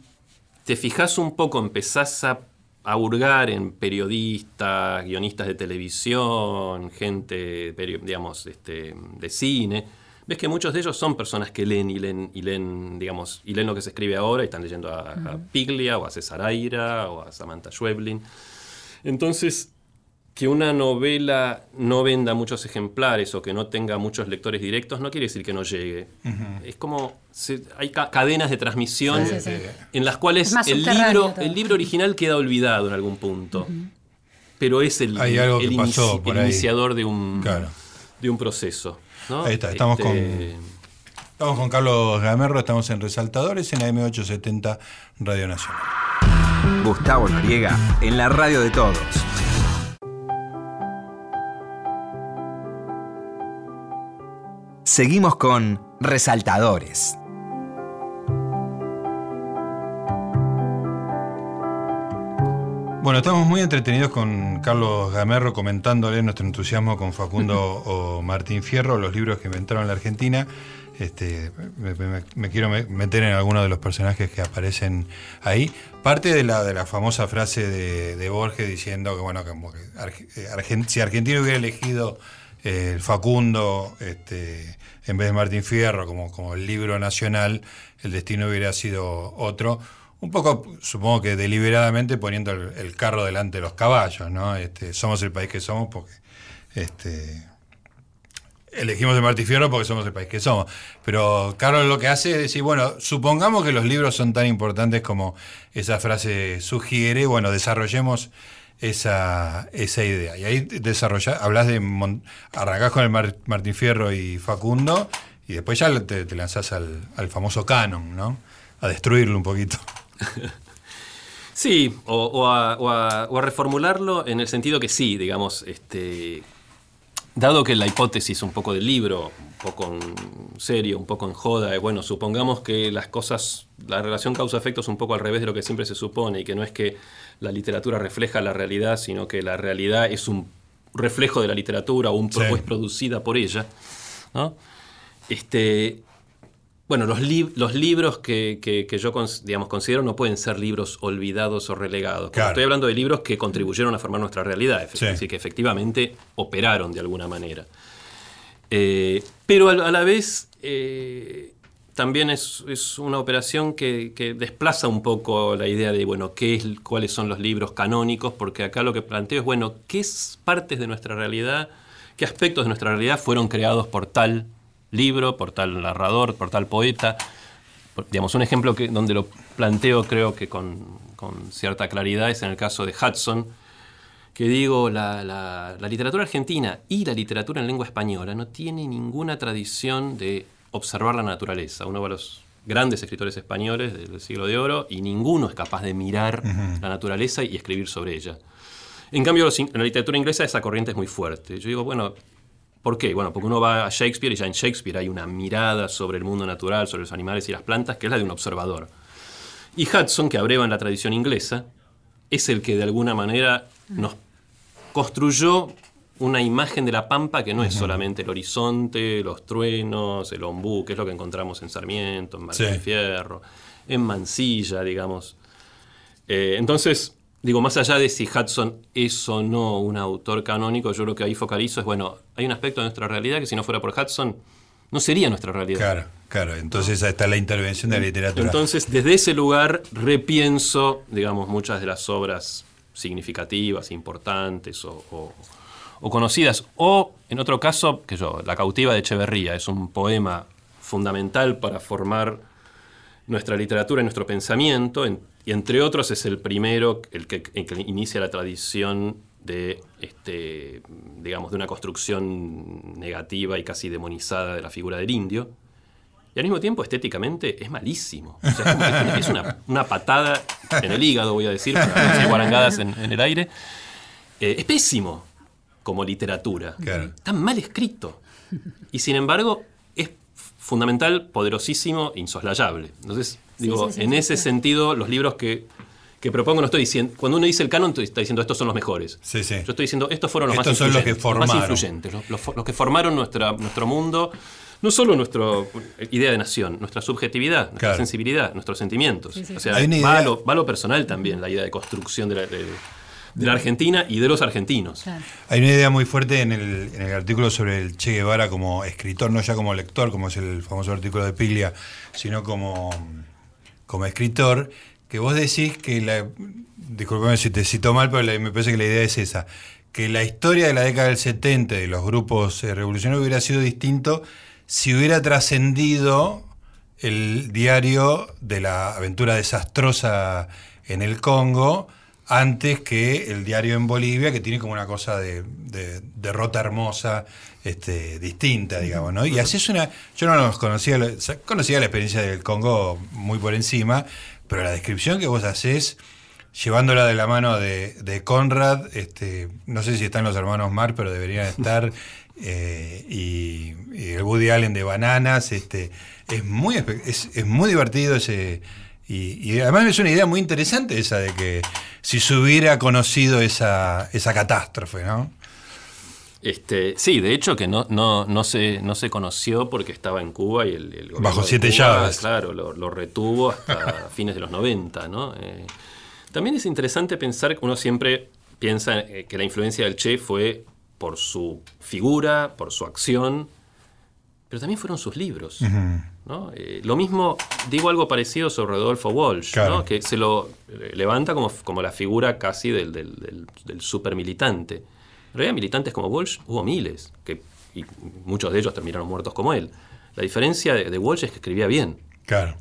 te fijas un poco, empezás a, a hurgar en periodistas, guionistas de televisión, gente, digamos, este, de cine, ves que muchos de ellos son personas que leen y leen, y leen, digamos, y leen lo que se escribe ahora y están leyendo a, a Piglia o a César Aira o a Samantha Schweblin. Entonces, que una novela no venda muchos ejemplares o que no tenga muchos lectores directos no quiere decir que no llegue. Es como se- hay ca- cadenas de transmisión Sí, sí, sí. en las cuales el libro, todo. el libro original queda olvidado en algún punto. Pero es el, Hay algo el que pasó inici- por ahí. iniciador de un, Claro. de un proceso. ¿No? Ahí está, estamos con- Este, Estamos con Carlos Gamerro, estamos en Resaltadores en AM870 Radio Nacional. Gustavo Noriega en la radio de todos. Seguimos con Resaltadores. Bueno, estamos muy entretenidos con Carlos Gamerro comentándole nuestro entusiasmo con Facundo o Martín Fierro, los libros que inventaron la Argentina. Este, me, me- me quiero me- meter en algunos de los personajes que aparecen ahí. Parte de la, de la famosa frase de, de Borges diciendo que, bueno, que eh, Argen- si Argentina hubiera elegido eh, Facundo este, en vez de Martín Fierro como, como el libro nacional, el destino hubiera sido otro. Un poco, supongo que deliberadamente poniendo el, carro delante de los caballos, ¿no? Este, somos el país que somos porque este, elegimos el Martín Fierro porque somos el país que somos. Pero Carlos lo que hace es decir, bueno, supongamos que los libros son tan importantes como esa frase sugiere, bueno, desarrollemos esa, esa idea. Y ahí desarrolla, hablas de, mon- arrancás con el Mar- Martín Fierro y Facundo, y después ya te, te lanzás al, al famoso canon, ¿no? A destruirlo un poquito. Sí, o, o a, o a- o a reformularlo en el sentido que sí, digamos, este, dado que la hipótesis un poco del libro, un poco en serio, un poco en joda, es bueno, supongamos que las cosas, la relación causa-efecto es un poco al revés de lo que siempre se supone y que no es que la literatura refleja la realidad, sino que la realidad es un reflejo de la literatura o un Sí. es producida por ella, ¿no? Este, bueno, los, lib- los libros que, que- que yo digamos, considero no pueden ser libros olvidados o relegados. Claro. Estoy hablando de libros que contribuyeron a formar nuestra realidad, Sí. es decir, que efectivamente operaron de alguna manera. Eh, pero a, la vez eh, también es, es una operación que, que desplaza un poco la idea de, bueno, qué es, cuáles son los libros canónicos, porque acá lo que planteo es, bueno, qué es- partes de nuestra realidad, qué aspectos de nuestra realidad fueron creados por tal libro, por tal narrador, por tal poeta. Digamos, un ejemplo que, donde lo planteo creo que con, con cierta claridad es en el caso de Hudson, que digo, la, la- la literatura argentina y la literatura en lengua española no tiene ninguna tradición de observar la naturaleza. Uno de los grandes escritores españoles del siglo de oro y ninguno es capaz de mirar la naturaleza y escribir sobre ella. En cambio, en la literatura inglesa esa corriente es muy fuerte. Yo digo, bueno, ¿por qué? Bueno, porque uno va a Shakespeare y ya en Shakespeare hay una mirada sobre el mundo natural, sobre los animales y las plantas, que es la de un observador. Y Hudson, que abreva en la tradición inglesa, es el que de alguna manera nos construyó una imagen de la pampa que no es solamente el horizonte, los truenos, el ombú, que es lo que encontramos en Sarmiento, en Martín Sí. Fierro, en Mansilla, digamos. Eh, entonces, digo, más allá de si Hudson es o no un autor canónico, yo lo que ahí focalizo es, bueno, hay un aspecto de nuestra realidad que si no fuera por Hudson, no sería nuestra realidad. Claro, claro. Entonces ahí está la intervención de la literatura. Entonces, desde ese lugar repienso, digamos, muchas de las obras significativas, importantes o, o- o conocidas. O, en otro caso, que yo, La cautiva de Echeverría es un poema fundamental para formar nuestra literatura y nuestro pensamiento, en- y entre otros es el primero, el que, el que inicia la tradición de, este, digamos, de una construcción negativa y casi demonizada de la figura del indio. Y al mismo tiempo, estéticamente, es malísimo. O sea, es, como- una- es una, una patada en el hígado, voy a decir, para no guarangadas en, en el aire. Eh, es pésimo como literatura. Claro. Tan mal escrito. Y sin embargo, es fundamental, poderosísimo, insoslayable. Entonces, digo, sí, sí, en sí, ese sí. sentido, los libros que, que propongo, no estoy diciendo. Cuando uno dice el canon, está diciendo estos son los mejores. Sí, sí. Yo estoy diciendo estos fueron los Estos más son los que influyentes. más formaron. influyentes, los, los- los que formaron nuestra, nuestro mundo. No solo nuestra idea de nación, nuestra subjetividad, nuestra Claro. sensibilidad, nuestros sentimientos. Sí, sí, o sea, Hay una va, a idea- lo, va a lo personal también, la idea de construcción de la, de- de la Argentina y de los argentinos. Claro. Hay una idea muy fuerte en el, en el artículo sobre el Che Guevara como escritor, no ya como lector, como es el famoso artículo de Piglia, sino como, como escritor, que vos decís que la. Disculpame si te cito mal, pero me parece que la idea es esa. Que la historia de la década del 70 y los grupos eh, revolucionarios hubiera sido distinto si hubiera trascendido el diario de la aventura desastrosa en el Congo antes que el diario en Bolivia, que tiene como una cosa de, de derrota hermosa, este, distinta, digamos, ¿no? Y así es una. Yo no los conocía, conocía la experiencia del Congo muy por encima, pero la descripción que vos hacés, llevándola de la mano de, de Conrad, este, no sé si están los hermanos Mar, pero deberían estar. eh, y, y el Woody Allen de Bananas, este, es muy es, es muy divertido ese. Y, y además es una idea muy interesante esa de que si se hubiera conocido esa, esa catástrofe, ¿no? Este, sí, de hecho que no, no, no, se, no se conoció porque estaba en Cuba y el, el gobierno Bajo de siete Cuba, llaves. Claro, lo, lo retuvo hasta fines de los 90. ¿no? Eh, también es interesante pensar que uno siempre piensa eh, que la influencia del Che fue por su figura, por su acción, pero también fueron sus libros. ¿no? Eh, lo mismo, digo algo parecido sobre Rodolfo Walsh, Claro. ¿no? que se lo eh, levanta como, como la figura casi del, del, del, del supermilitante. En realidad, militantes como Walsh hubo miles, que, y muchos de ellos terminaron muertos como él. La diferencia de, de Walsh es que escribía bien, Claro.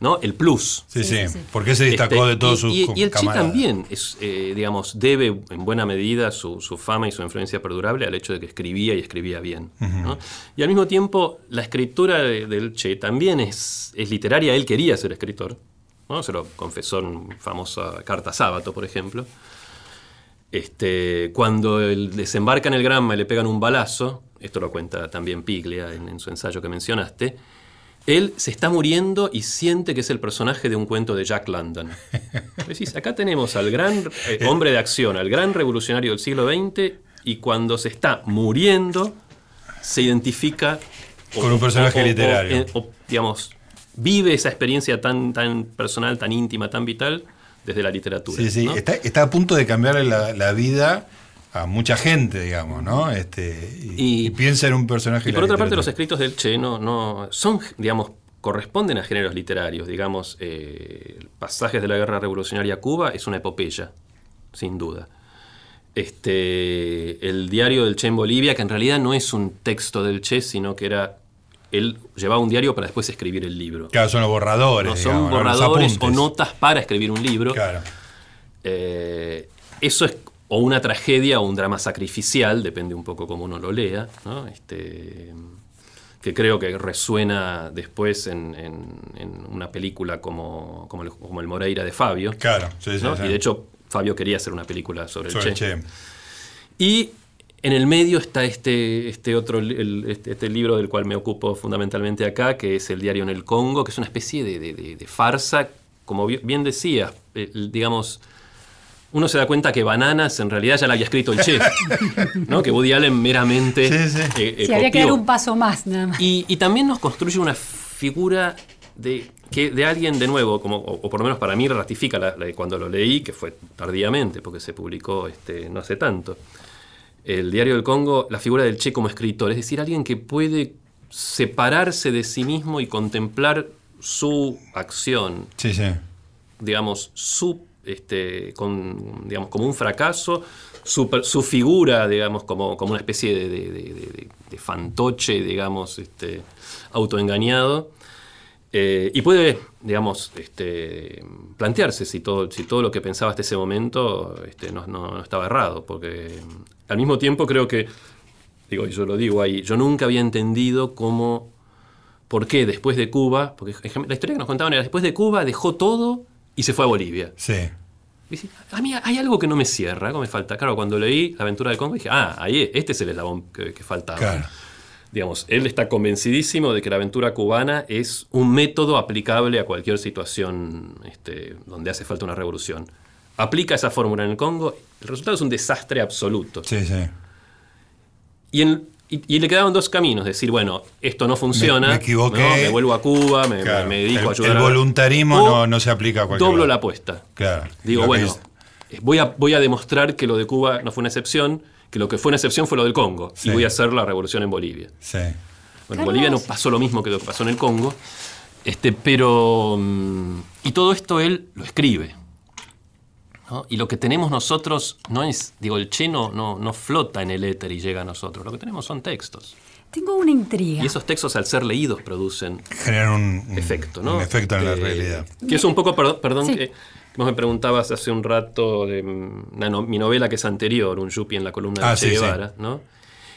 ¿No? El plus. Sí, sí. Sí, sí, sí. ¿Por qué se destacó Este, de todos sus y- y el Che camaradas? también, es, eh, digamos, debe en buena medida su, su fama y su influencia perdurable al hecho de que escribía y escribía bien. ¿no? Y al mismo tiempo, la escritura de- del Che también es, es literaria. Él quería ser escritor. ¿no? Se lo confesó en famosa carta sábato, por ejemplo. Este, cuando él desembarca en el Granma y le pegan un balazo, esto lo cuenta también Piglia en, en su ensayo que mencionaste, él se está muriendo y siente que es el personaje de un cuento de Jack London. Decís, acá tenemos al gran eh, hombre de acción, al gran revolucionario del siglo XX, y cuando se está muriendo, se identifica Con un personaje literario. eh, digamos, vive esa experiencia tan, tan personal, tan íntima, tan vital desde la literatura. Sí, sí. ¿no? Está, está a punto de cambiarle la, la vida a mucha gente, digamos, ¿no? Este, y, Y- y piensa en un personaje. Y por otra parte, los escritos del Che no, no son, digamos, corresponden a géneros literarios. Digamos, eh, Pasajes de la Guerra Revolucionaria a Cuba es una epopeya, sin duda. Este, el diario del Che en Bolivia, que en realidad no es un texto del Che, sino que era. Él llevaba un diario para después escribir el libro. Claro, son los borradores. No son borradores o notas para escribir un libro. Claro. Eh, eso es o una tragedia o un drama sacrificial, depende un poco cómo uno lo lea, ¿no? Este, que creo que resuena después en, en- en una película como, como, el, como El Moreira de Fabio. Claro, sí, sí, ¿no? sí. Y de hecho, Fabio quería hacer una película sobre, Sobre el Che. el Che. Y en el medio está este, este otro el- este, este libro del cual me ocupo fundamentalmente acá, que es El diario en el Congo, que es una especie de, de- de- de farsa, como bi- bien decía, eh, digamos, uno se da cuenta que Bananas en realidad ya la había escrito el Che, ¿no? que Woody Allen meramente Sí, sí. eh, eh, Sí, había que dar un paso más, nada más. Y, y también nos construye una figura de, que, de alguien, de nuevo, como, o, o por lo menos para mí ratifica la- la- cuando lo leí, que fue tardíamente, porque se publicó este, no hace tanto. El Diario del Congo, la figura del Che como escritor, es decir, alguien que puede separarse de sí mismo y contemplar su acción, Sí, sí. digamos, su, este, con, digamos, como un fracaso, su, figura, digamos, como, como una especie de, fantoche, digamos, este, autoengañado. eh, y puede, digamos, este, plantearse si todo, si todo lo que pensaba hasta ese momento no, estaba errado, porque mm, al mismo tiempo creo que, digo, yo lo digo ahí, yo nunca había entendido cómo, por qué después de Cuba, porque la historia que nos contaban era después de Cuba dejó todo y se fue a Bolivia. Sí. Dice, a mí hay algo que no me cierra, algo me falta. Claro, cuando leí La aventura del Congo dije, ah, ahí este es el eslabón que, que faltaba. Claro. Digamos, él está convencidísimo de que la aventura cubana es un método aplicable a cualquier situación este, donde hace falta una revolución. Aplica esa fórmula en el Congo, el resultado es un desastre absoluto. Sí, sí. Y, en- y- y le quedaban dos caminos, decir, bueno, esto no funciona, Me- me equivoqué. ¿no? me vuelvo a Cuba, me, Claro. me dedico El- a ayudar el a- voluntarismo o no- no se aplica a cualquier Doblo lado. la apuesta. Claro. Digo, bueno, es- eh, voy a, voy a demostrar que lo de Cuba no fue una excepción, que lo que fue una excepción fue lo del Congo, Sí. y voy a hacer la revolución en Bolivia. Sí. Bueno, Carlos. en Bolivia no pasó lo mismo que lo que pasó en el Congo, este, pero... mm, Y todo esto él lo escribe. ¿No? Y lo que tenemos nosotros no es, digo, el Che no, no, no flota en el éter y llega a nosotros, lo que tenemos son textos. Tengo una intriga. Y esos textos al ser leídos producen Generan un, un- efecto, ¿no? un efecto en la Eh, realidad. Que es un poco, perdón, perdón Sí. que vos me preguntabas hace un rato de mm, una no- mi novela que es anterior, un Yupi en la columna de Ah, Che sí, sí. Guevara, ¿no?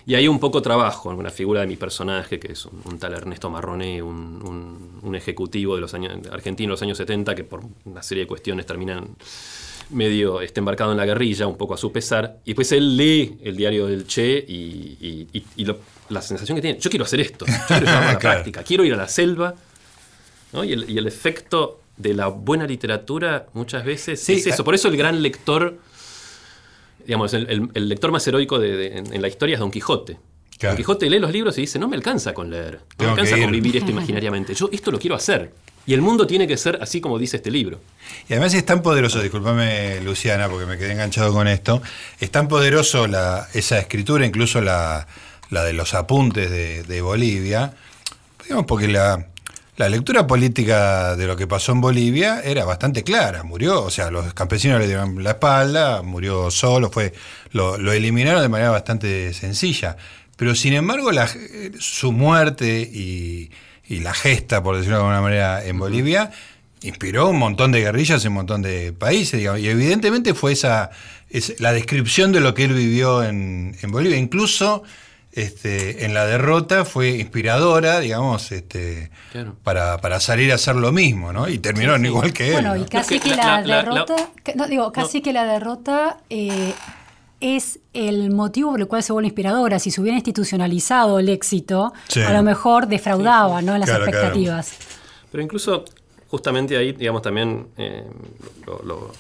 Y ahí un poco trabajo en una figura de mi personaje, que es un, un tal Ernesto Marroné, un, un- un ejecutivo de los años, argentino de los años 70, que por una serie de cuestiones terminan medio este, embarcado en la guerrilla, un poco a su pesar. Y después él lee el diario del Che y, y- y- y lo- la sensación que tiene, yo quiero hacer esto, yo quiero llevarlo a la Claro. práctica, quiero ir a la selva, ¿no? y, el, y el efecto de la buena literatura muchas veces Sí, es eso. ah. Por eso el gran lector, digamos, el, el- el lector más heroico de- de- en, en la historia es Don Quijote. Claro. Don Quijote lee los libros y dice, no me alcanza con leer, no Tengo me alcanza con ir". vivir esto imaginariamente, yo esto lo quiero hacer. Y el mundo tiene que ser así como dice este libro. Y además es tan poderoso, discúlpame Luciana, porque me quedé enganchado con esto, es tan poderoso la, esa escritura, incluso la, la de los apuntes de, Bolivia, digamos, porque la, la lectura política de lo que pasó en Bolivia era bastante clara, murió, o sea, los campesinos le dieron la espalda, murió solo, fue, lo, eliminaron de manera bastante sencilla, pero sin embargo su muerte y, y la gesta, por decirlo de alguna manera, en Bolivia, inspiró un montón de guerrillas en un montón de países, digamos, y evidentemente fue esa, es la descripción de lo que él vivió en, en Bolivia, incluso este, en la derrota fue inspiradora, digamos, este, Claro. para, para salir a hacer lo mismo, ¿no? Y terminaron igual que él. Bueno, ¿no? y casi No, que la- la, la- la- derrota, no, digo, casi que la derrota eh, es el motivo por el cual se vuelve inspiradora. Si se hubiera institucionalizado el éxito, Sí. a lo mejor defraudaba ¿no? las Claro, claro. expectativas. Pero incluso justamente ahí, digamos, también eh, lo, lo-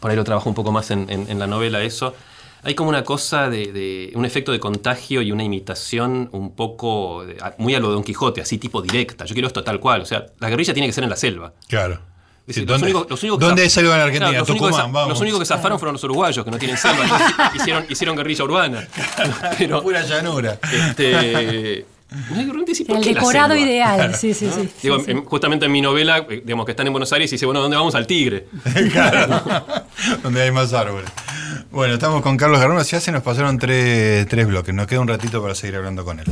por ahí lo trabajo un poco más en, en- en la novela eso. Hay como una cosa de, de- un efecto de contagio y una imitación un poco de- muy a lo de Don Quijote, así tipo directa. Yo quiero esto tal cual. O sea, la guerrilla tiene que ser en la selva. Claro. Sí, los ¿Dónde, únicos- los únicos que ¿dónde zaf- es selva en Argentina? Claro, los únicos que Tucumán, za- vamos. Los únicos que zafaron fueron los uruguayos, que no tienen selva. hicieron, hicieron guerrilla urbana. Pero, Pura llanura. este, no, y realmente sí, ¿por El decorado selva? ideal, sí, sí, sí. Digo, sí, sí. en- justamente en mi novela, eh, digamos que están en Buenos Aires y dice, bueno, ¿dónde vamos? Al Tigre. claro. Donde hay más árboles. Bueno, estamos con Carlos Garrón. Ya se nos pasaron tres, tres bloques. Nos queda un ratito para seguir hablando con él.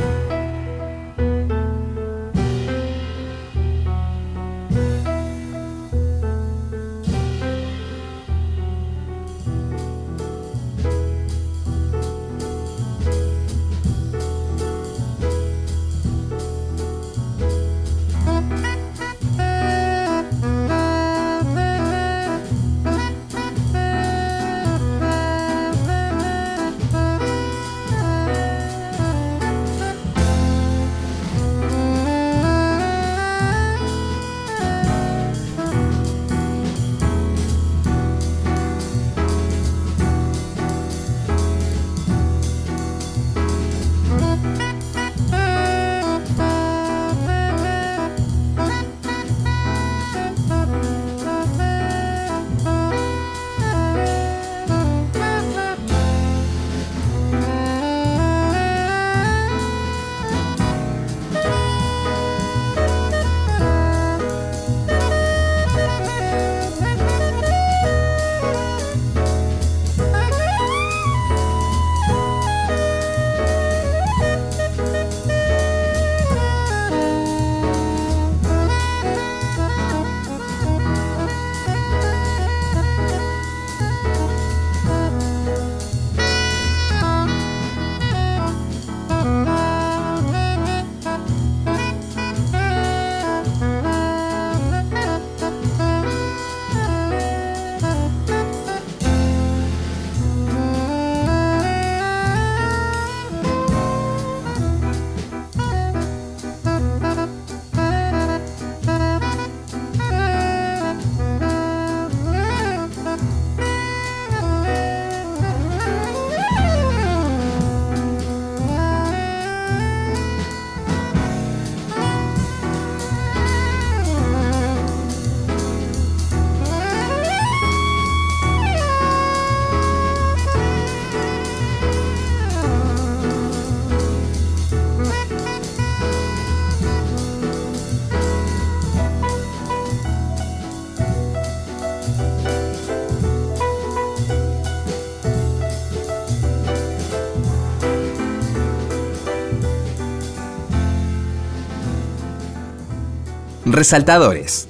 Resaltadores.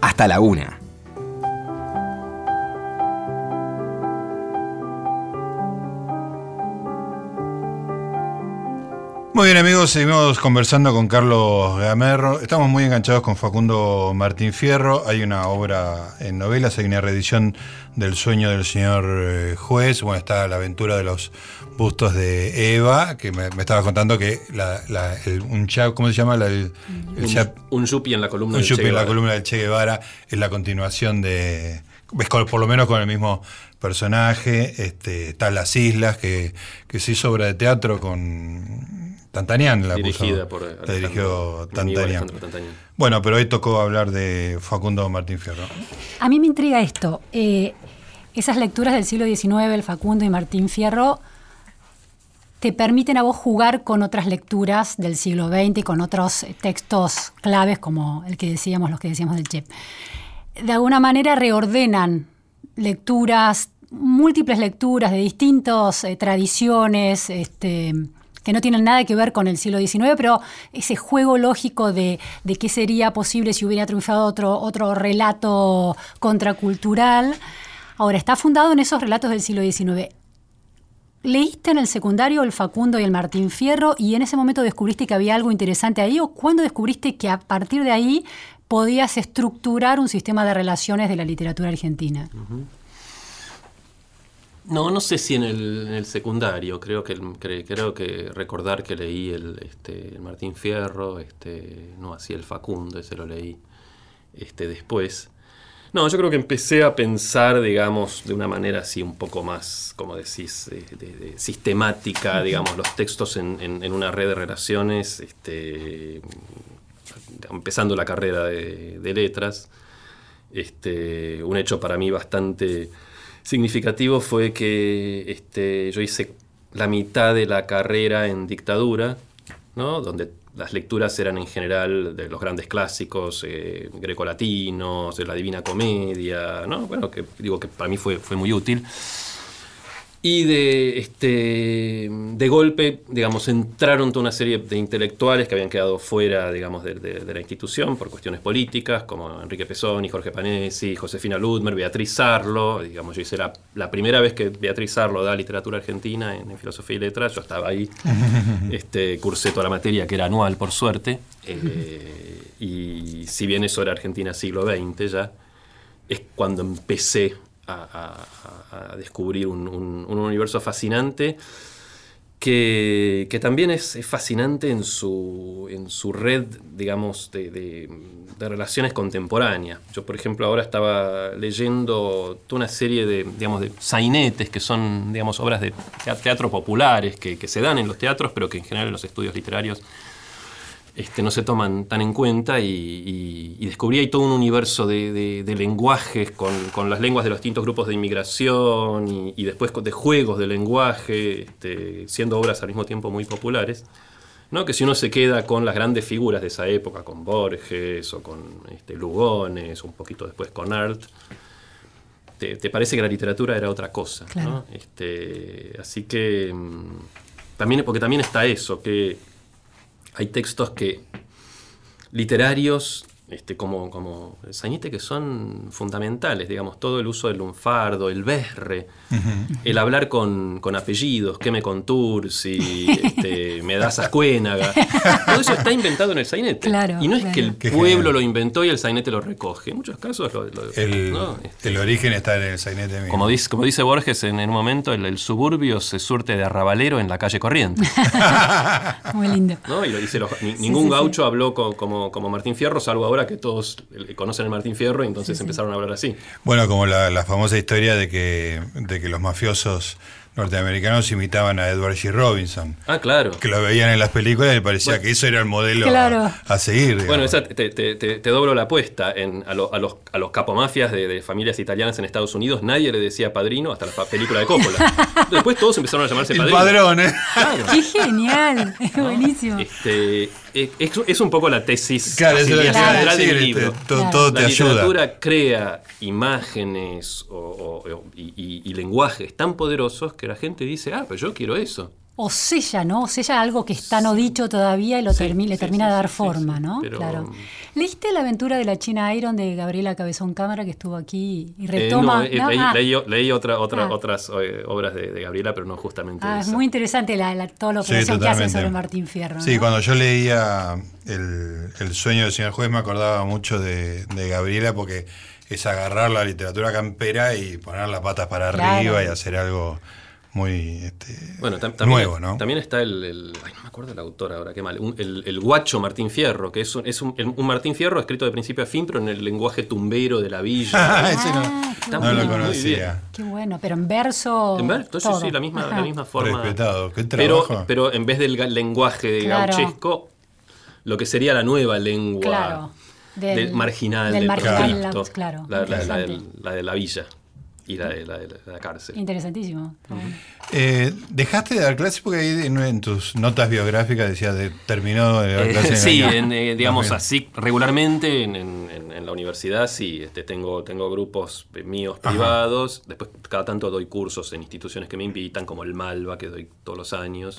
Hasta la una. Bien amigos, seguimos conversando con Carlos Gamerro. Estamos muy enganchados con Facundo Martín Fierro. Hay una obra en novelas, hay una reedición del sueño del señor eh, juez. Bueno, está la aventura de los bustos de Eva, que me, me estaba contando que la, la- el- un chap, ¿cómo se llama? La- el, el Un, chap- un yuppie en la columna un del Che en la Guevara. columna del Che Guevara es la continuación de. por lo menos con el mismo personaje. Este, está Las Islas, que, que se hizo obra de teatro con. Tantanian la Dirigida puso, por la dirigió Tantanian. Bueno, pero hoy tocó hablar de Facundo Martín Fierro. A mí me intriga esto. eh, esas lecturas del siglo XIX, el Facundo y Martín Fierro, te permiten a vos jugar con otras lecturas del siglo XX y con otros eh, textos claves como el que decíamos, los que decíamos del Chep. De alguna manera reordenan lecturas, múltiples lecturas de distintas tradiciones, este, que no tienen nada que ver con el siglo XIX, pero ese juego lógico de, de qué sería posible si hubiera triunfado otro, otro relato contracultural. Ahora, está fundado en esos relatos del siglo XIX. ¿Leíste en el secundario el Facundo y el Martín Fierro y en ese momento descubriste que había algo interesante ahí? ¿O cuándo descubriste que a partir de ahí podías estructurar un sistema de relaciones de la literatura argentina? No, no sé si en el, en el secundario, creo que, cre- creo que recordar que leí el, este, el Martín Fierro, este, no así el Facundo, ese lo leí este, después. No, yo creo que empecé a pensar, digamos, de una manera así un poco más, como decís, de, de- de sistemática, digamos, los textos en, en- en una red de relaciones, este, empezando la carrera de, de letras. Este, un hecho para mí bastante significativo fue que este, yo hice la mitad de la carrera en dictadura, ¿no? donde las lecturas eran en general de los grandes clásicos eh, grecolatinos, de la Divina Comedia, ¿no? bueno, que digo que para mí fue, fue muy útil. Y de, este, de golpe, digamos, entraron toda una serie de intelectuales que habían quedado fuera, digamos, de, de- de la institución por cuestiones políticas, como Enrique Pesoni, Jorge Panesi, Josefina Ludmer, Beatriz Sarlo. Digamos, yo hice la, la primera vez que Beatriz Sarlo da literatura argentina en, en filosofía y letras, yo estaba ahí, este, cursé toda la materia, que era anual, por suerte. eh, y si bien eso era Argentina siglo XX ya, es cuando empecé a, descubrir un, un- un universo fascinante que, que también es, fascinante en su, en su red, digamos, de, de- relaciones contemporáneas. Yo, por ejemplo, ahora estaba leyendo toda una serie de, digamos, de sainetes, que son, digamos, obras de tea- teatro populares que se dan en los teatros, pero que en general en los estudios literarios este, no se toman tan en cuenta y, y- y descubrí ahí todo un universo de, de- de lenguajes con, con las lenguas de los distintos grupos de inmigración y, y después de juegos de lenguaje, este, siendo obras al mismo tiempo muy populares. ¿no? Que si uno se queda con las grandes figuras de esa época, con Borges o con este, Lugones, un poquito después con Art, te, te parece que la literatura era otra cosa. Este, así que mm, también, porque también está eso, que hay textos que literarios este, como, como el que son fundamentales, digamos, todo el uso del lunfardo, el berre, el hablar con, con apellidos, que me contursi, este, das ascuénaga, todo eso está inventado en el sainete. Claro, y no es claro. que el Qué pueblo genial. lo inventó y el sainete lo recoge, en muchos casos lo, lo- El, ¿no? Este, el origen está en el sainete mismo. como dice, como dice Borges en, en un momento, el, el suburbio se surte de arrabalero en la calle corriente. Muy lindo. ¿no? Y lo dice los- ni- ningún sí, sí. gaucho habló co- como, como Martín Fierro, salvo ahora que todos eh, conocen al Martín Fierro y entonces empezaron a hablar así. Bueno, como la, la famosa historia de que, de que los mafiosos norteamericanos imitaban a Edward G. Robinson. Ah, claro. Que lo veían en las películas y parecía Bueno. que eso era el modelo a- Claro. a, seguir. Bueno, esa te, te- te- te doblo la apuesta. En, a, lo- a los, a los capomafias de, de familias italianas en Estados Unidos nadie le decía padrino hasta la película de Coppola. Después todos empezaron a llamarse el padrino. padrón, ¿eh? Claro. ¡Qué genial! Es buenísimo. Este, es, es- un poco la tesis Claro, es lo que así, te iba a central del este, libro. todo, Claro. todo La te ayuda. literatura crea imágenes o- o- o- y, y- y lenguajes tan poderosos que la gente dice, ah, pero yo quiero eso. O sella, ¿no? O sella algo que está no dicho todavía y lo Sí, termi- le sí, termina sí, de dar sí, forma, sí, ¿no? pero- Claro. ¿Leíste la aventura de la China Iron de Gabriela Cabezón Cámara que estuvo aquí y Eh, retoma? no, eh, ¿no? leí, Ah. leí- leí otra, otra, Ah. otras eh, obras de, de Gabriela, pero no justamente Ah, es muy interesante la, la- toda la Sí, operación que hace totalmente. sobre Martín Fierro. Sí, ¿no? cuando yo leía el, el sueño del señor juez me acordaba mucho de, de Gabriela porque es agarrar la literatura campera y poner las patas para Claro. arriba y hacer algo muy este, Bueno, tam- también, nuevo, ¿no? También está el, el- Ay, no me acuerdo el autor ahora, qué mal. Un- el, el guacho Martín Fierro, que es, un, es un, un Martín Fierro escrito de principio a fin, pero en el lenguaje tumbero de la villa. Ese no, Ah, qué no bueno. lo Muy conocía. Qué bueno, pero en verso. En ver, entonces todo. sí, la misma, la misma forma. Respetado, qué pero, trabajo. pero en vez del lenguaje Claro. gauchesco, lo que sería la nueva lengua Claro. del, marginal, del del, marginal, la- claro, la, la- la interesante. del- la de la villa y la de la, de la cárcel. Interesantísimo. Eh, ¿Dejaste de dar clases? Porque ahí en, en tus notas biográficas decía de terminó de dar Eh, clases. en el sí, en, eh, digamos 2000. así, regularmente en, en- en- en la universidad sí, este, tengo, tengo grupos míos Ajá. privados, después cada tanto doy cursos en instituciones que me invitan, como el Malva, que doy todos los años,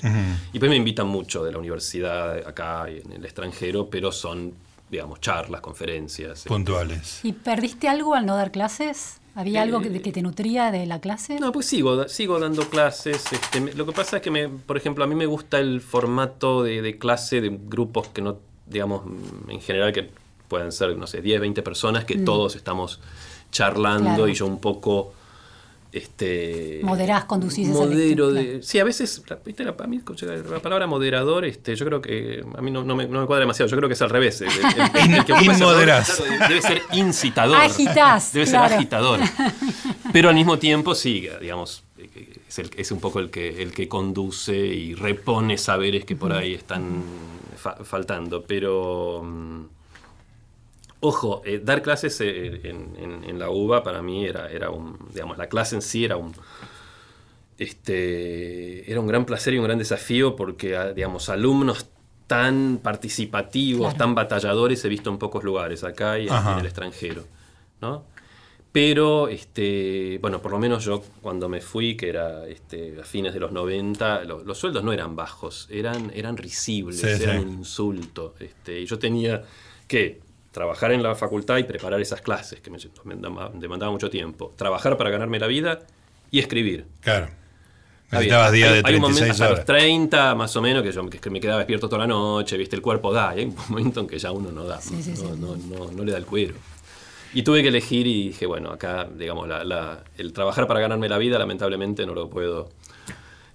y pues me invitan mucho de la universidad acá y en el extranjero, pero son, digamos, charlas, conferencias. eh. Puntuales. ¿Y perdiste algo al no dar clases? ¿Había algo que, que te nutría de la clase? No, pues sigo, sigo dando clases. este, lo que pasa es que, me, por ejemplo, a mí me gusta el formato de, de clase de grupos que no, digamos, mm, en general que pueden ser, no sé, 10, 20 personas, que todos estamos charlando Claro. y yo un poco... Este, Moderás, conducís modero de, sí a veces ¿viste? la, a mí, la palabra moderador este yo creo que a mí no, no me, no me cuadra demasiado yo creo que es al revés el, el- el- el que Inmoderás. claro, debe ser incitador Agitás, debe claro. ser agitador pero al mismo tiempo sí, digamos, es, el- es un poco el que, el que conduce y repone saberes que por ahí están fa- faltando. Pero, mm, ojo, eh, dar clases eh, en, en- en la UBA para mí era, era un, digamos, la clase en sí era un... Este, era un gran placer y un gran desafío porque, ah, digamos, alumnos tan participativos, Claro. tan batalladores he visto en pocos lugares, acá y en, Ajá. en el extranjero. ¿no? Pero, este, bueno, por lo menos yo cuando me fui, que era este, a fines de los 90, lo- los sueldos no eran bajos, eran, eran risibles, Sí, sí. eran un insulto. Este, y yo tenía que trabajar en la facultad y preparar esas clases, que me, demandaba- mucho tiempo, trabajar para ganarme la vida y escribir. Claro. Necesitabas días Hay- de hay un momento 36 hasta horas. los 30, más o menos, que yo que me quedaba despierto toda la noche, viste, el cuerpo da, y hay un momento en que ya uno no da, Sí, sí, no, sí. no- no- no le da el cuero. Y tuve que elegir y dije, bueno, acá, digamos, la- la- el trabajar para ganarme la vida, lamentablemente no lo puedo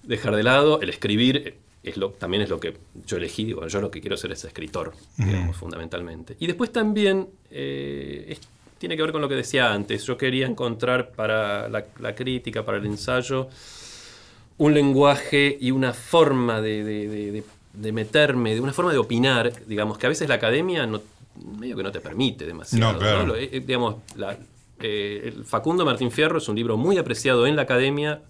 dejar de lado. El escribir es lo, también es lo que yo elegí, digo, yo lo que quiero ser es escritor, digamos, fundamentalmente. Y después también eh, es- tiene que ver con lo que decía antes, yo quería encontrar para la, la crítica, para el ensayo, un lenguaje y una forma de, de- de- de- de meterme, de una forma de opinar, digamos, que a veces la academia no, medio que no te permite demasiado. No, claro. Lo- eh, eh, digamos, la- eh, Facundo Martín Fierro es un libro muy apreciado en la academia,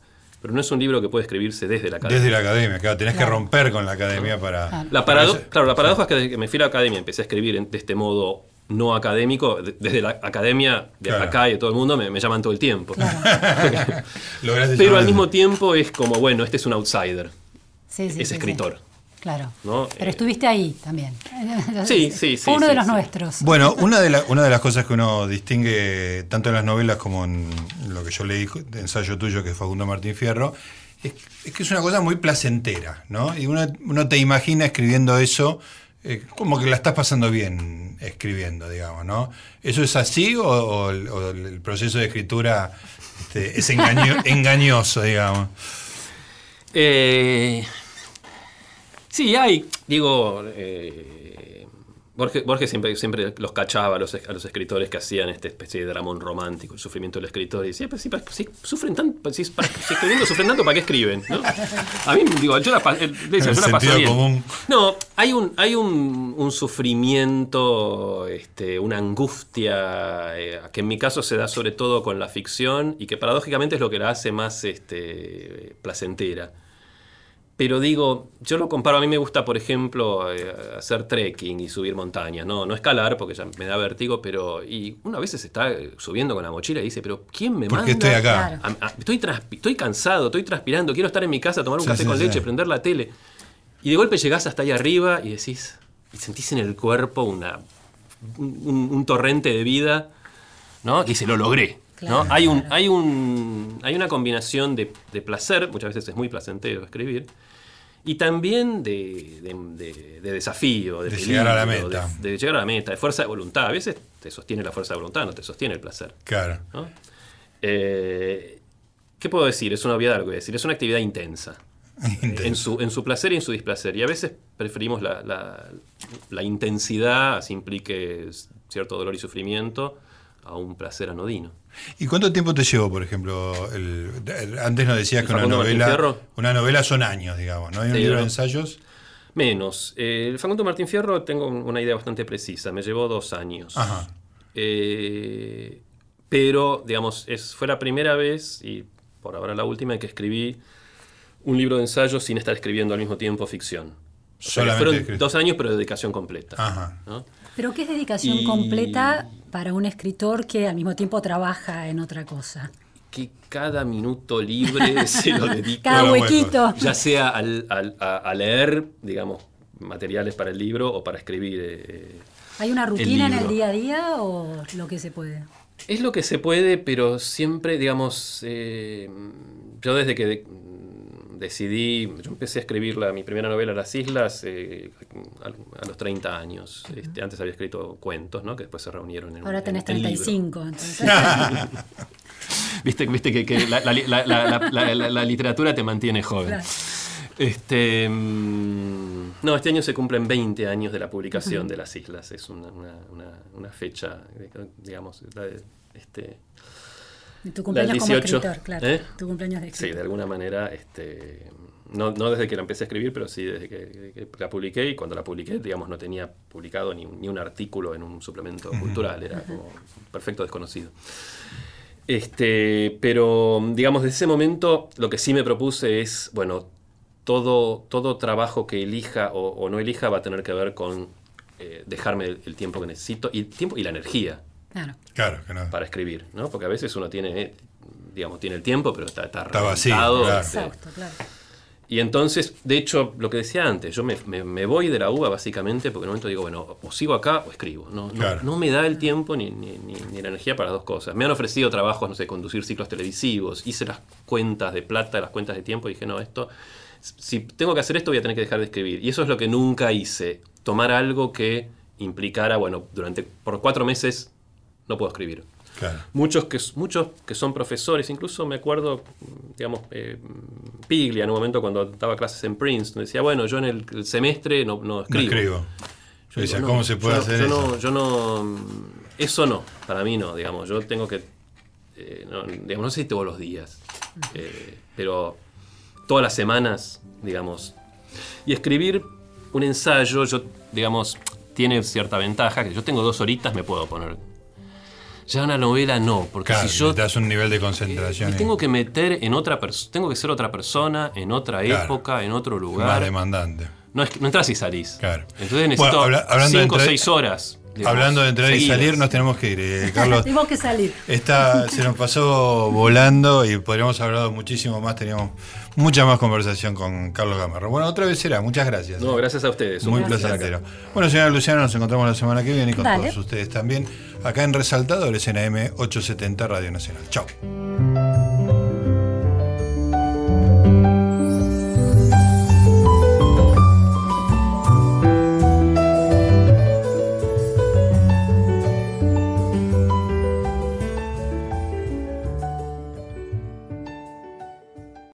pero no es un libro que puede escribirse desde la academia. Desde la academia, claro, tenés Claro. que romper con la academia para. Claro. La parado- para eso- claro, la paradoja es que desde que me fui a la academia empecé a escribir en- de este modo no académico, de- desde la academia de Claro. acá y de todo el mundo me, me llaman todo el tiempo. Pero al mismo tiempo es como, bueno, este es un outsider, Sí, sí, es sí, escritor. Claro. ¿no? Pero Eh, estuviste ahí también. Sí, sí, sí, Fue uno sí, de los sí. nuestros. Bueno, una de, la- una de las cosas que uno distingue tanto en las novelas como en lo que yo leí de ensayo tuyo, que es Facundo Martín Fierro, es, es que es una cosa muy placentera, ¿no? Y uno, uno te imagina escribiendo eso eh, como que la estás pasando bien escribiendo, digamos, ¿no? ¿Eso es así o, o el, o el proceso de escritura este, es engaño- engañoso, digamos? Eh, sí, hay, digo, eh, Borges, Borges siempre, siempre los cachaba a los, a los escritores que hacían esta especie de dramón romántico, el sufrimiento del escritor, y decía, pues si sufren tanto, si, para- si escribiendo sufren tanto, ¿para qué escriben? ¿no? A mí, digo, yo la, pa- él decía, El yo la paso sentido bien. común. No, hay un, hay un, un sufrimiento, este, una angustia, eh, que en mi caso se da sobre todo con la ficción y que paradójicamente es lo que la hace más este, placentera. Pero digo, yo lo comparo, a mí me gusta, por ejemplo, eh, hacer trekking y subir montañas, no, no escalar porque ya me da vértigo, pero y uno a veces está eh, subiendo con la mochila y dice, pero ¿quién me ¿Por manda? qué estoy acá? Claro. A- a- estoy, estoy cansado, estoy transpirando, quiero estar en mi casa, tomar un Sí, café sí, con sí. leche, prender la tele. Y de golpe llegás hasta ahí arriba y decís, y sentís en el cuerpo una, un, un- un torrente de vida, ¿no? Que dice, lo logré. ¿No? Hay, un, hay, un, hay una combinación de, de placer, muchas veces es muy placentero escribir, y también de, de- de- de desafío, de, De llegar a la meta. De, de llegar a la meta, de fuerza de voluntad. A veces te sostiene la fuerza de voluntad, no te sostiene el placer. Claro. ¿no? Eh, ¿Qué puedo decir? Es una obviedad lo que voy a decir. Es una actividad intensa. En su, en su placer y en su displacer. Y a veces preferimos la, la- la intensidad, así implique cierto dolor y sufrimiento, a un placer anodino. ¿Y cuánto tiempo te llevó, por ejemplo? el- el- antes nos decías ¿El que una novela, una novela son años, digamos, ¿no? Hay un Sí, libro de ensayos. Menos. Eh, el Facundo Martín Fierro tengo un- una idea bastante precisa. Me llevó dos años. Ajá. Eh, pero, digamos, es, fue la primera vez, y por ahora la última, en que escribí un libro de ensayos sin estar escribiendo al mismo tiempo ficción. O sea, fueron dos años, pero de dedicación completa. Ajá. ¿no? Pero ¿qué es dedicación Y- completa para un escritor que al mismo tiempo trabaja en otra cosa? Que cada minuto libre se lo dedico, Cada huequito. ya sea al- al- a, a leer, digamos, materiales para el libro o para escribir. eh, ¿Hay una rutina en el día a día o lo que se puede? Es lo que se puede, pero siempre, digamos, eh, yo desde que de- decidí, yo empecé a escribir la, mi primera novela, Las Islas, eh, a, a los 30 años. Este, antes había escrito cuentos, ¿no? que después se reunieron en Ahora en- tenés en libro. 35, entonces. Viste, viste que, que la, literatura te mantiene joven. Claro. Este, mm, no, este año se cumplen 20 años de la publicación de Las Islas. Es una, una- una- una fecha, eh, digamos, este, Tu cumpleaños La como 18, escritor, claro. ¿eh? Tu cumpleaños de Sí, de alguna manera, este, no, no desde que la empecé a escribir, pero sí desde que, que la publiqué. Y cuando la publiqué, digamos, no tenía publicado ni, un- ni un artículo en un suplemento cultural, era como un perfecto desconocido. Este, pero, digamos, desde ese momento lo que sí me propuse es, bueno, todo, todo trabajo que elija o, o no elija va a tener que ver con eh, dejarme el, el tiempo que necesito y, el tiempo y la energía Claro. Claro, que no. para escribir, ¿no? Porque a veces uno tiene, digamos, tiene el tiempo, pero está, está, Está vacío, claro. este, Exacto, claro. y entonces, de hecho, lo que decía antes, yo me, me- me voy de la UBA básicamente porque en un momento digo, bueno, o sigo acá o escribo. No, no me da el tiempo ni, ni- ni- ni la energía para las dos cosas. Me han ofrecido trabajos, no sé, conducir ciclos televisivos, hice las cuentas de plata, las cuentas de tiempo y dije, no, esto, si tengo que hacer esto voy a tener que dejar de escribir. Y eso es lo que nunca hice, tomar algo que implicara, bueno, durante, por cuatro meses no puedo escribir. Claro. Muchos que, muchos que son profesores, incluso me acuerdo, digamos, eh, Piglia en un momento cuando daba clases en Princeton, decía, bueno, yo en el, el semestre no, no No escribo. escribo. Yo decía, digo, ¿cómo no, se puede yo no- hacer yo eso? No, yo no, eso no, para mí no, digamos, yo tengo que, eh, no, digamos, no sé si todos los días, eh, pero todas las semanas, digamos. Y escribir un ensayo, yo, digamos, tiene cierta ventaja, que yo tengo dos horitas, me puedo poner. Ya una novela no, porque Claro, si yo das un nivel de concentración me y- tengo que meter en otra persona, tengo que ser otra persona, en otra Claro. época, en otro más lugar. demandante. No, es que- no entras y salís. Claro. Entonces necesito Bueno, habla- hablando de 5 o entrar- 6 horas. Digamos, Hablando de entrar y salir, nos tenemos que ir. eh, Carlos, Tenemos que salir. Está, se nos pasó volando y podríamos haber hablado muchísimo más. Teníamos mucha más conversación con Carlos Gamarro. Bueno, otra vez será. Muchas gracias. No, gracias a ustedes. Muy placentero. Bueno, señora Luciana, nos encontramos la semana que viene y con Dale. todos ustedes también acá en Resaltadores en AM 870 Radio Nacional. Chao.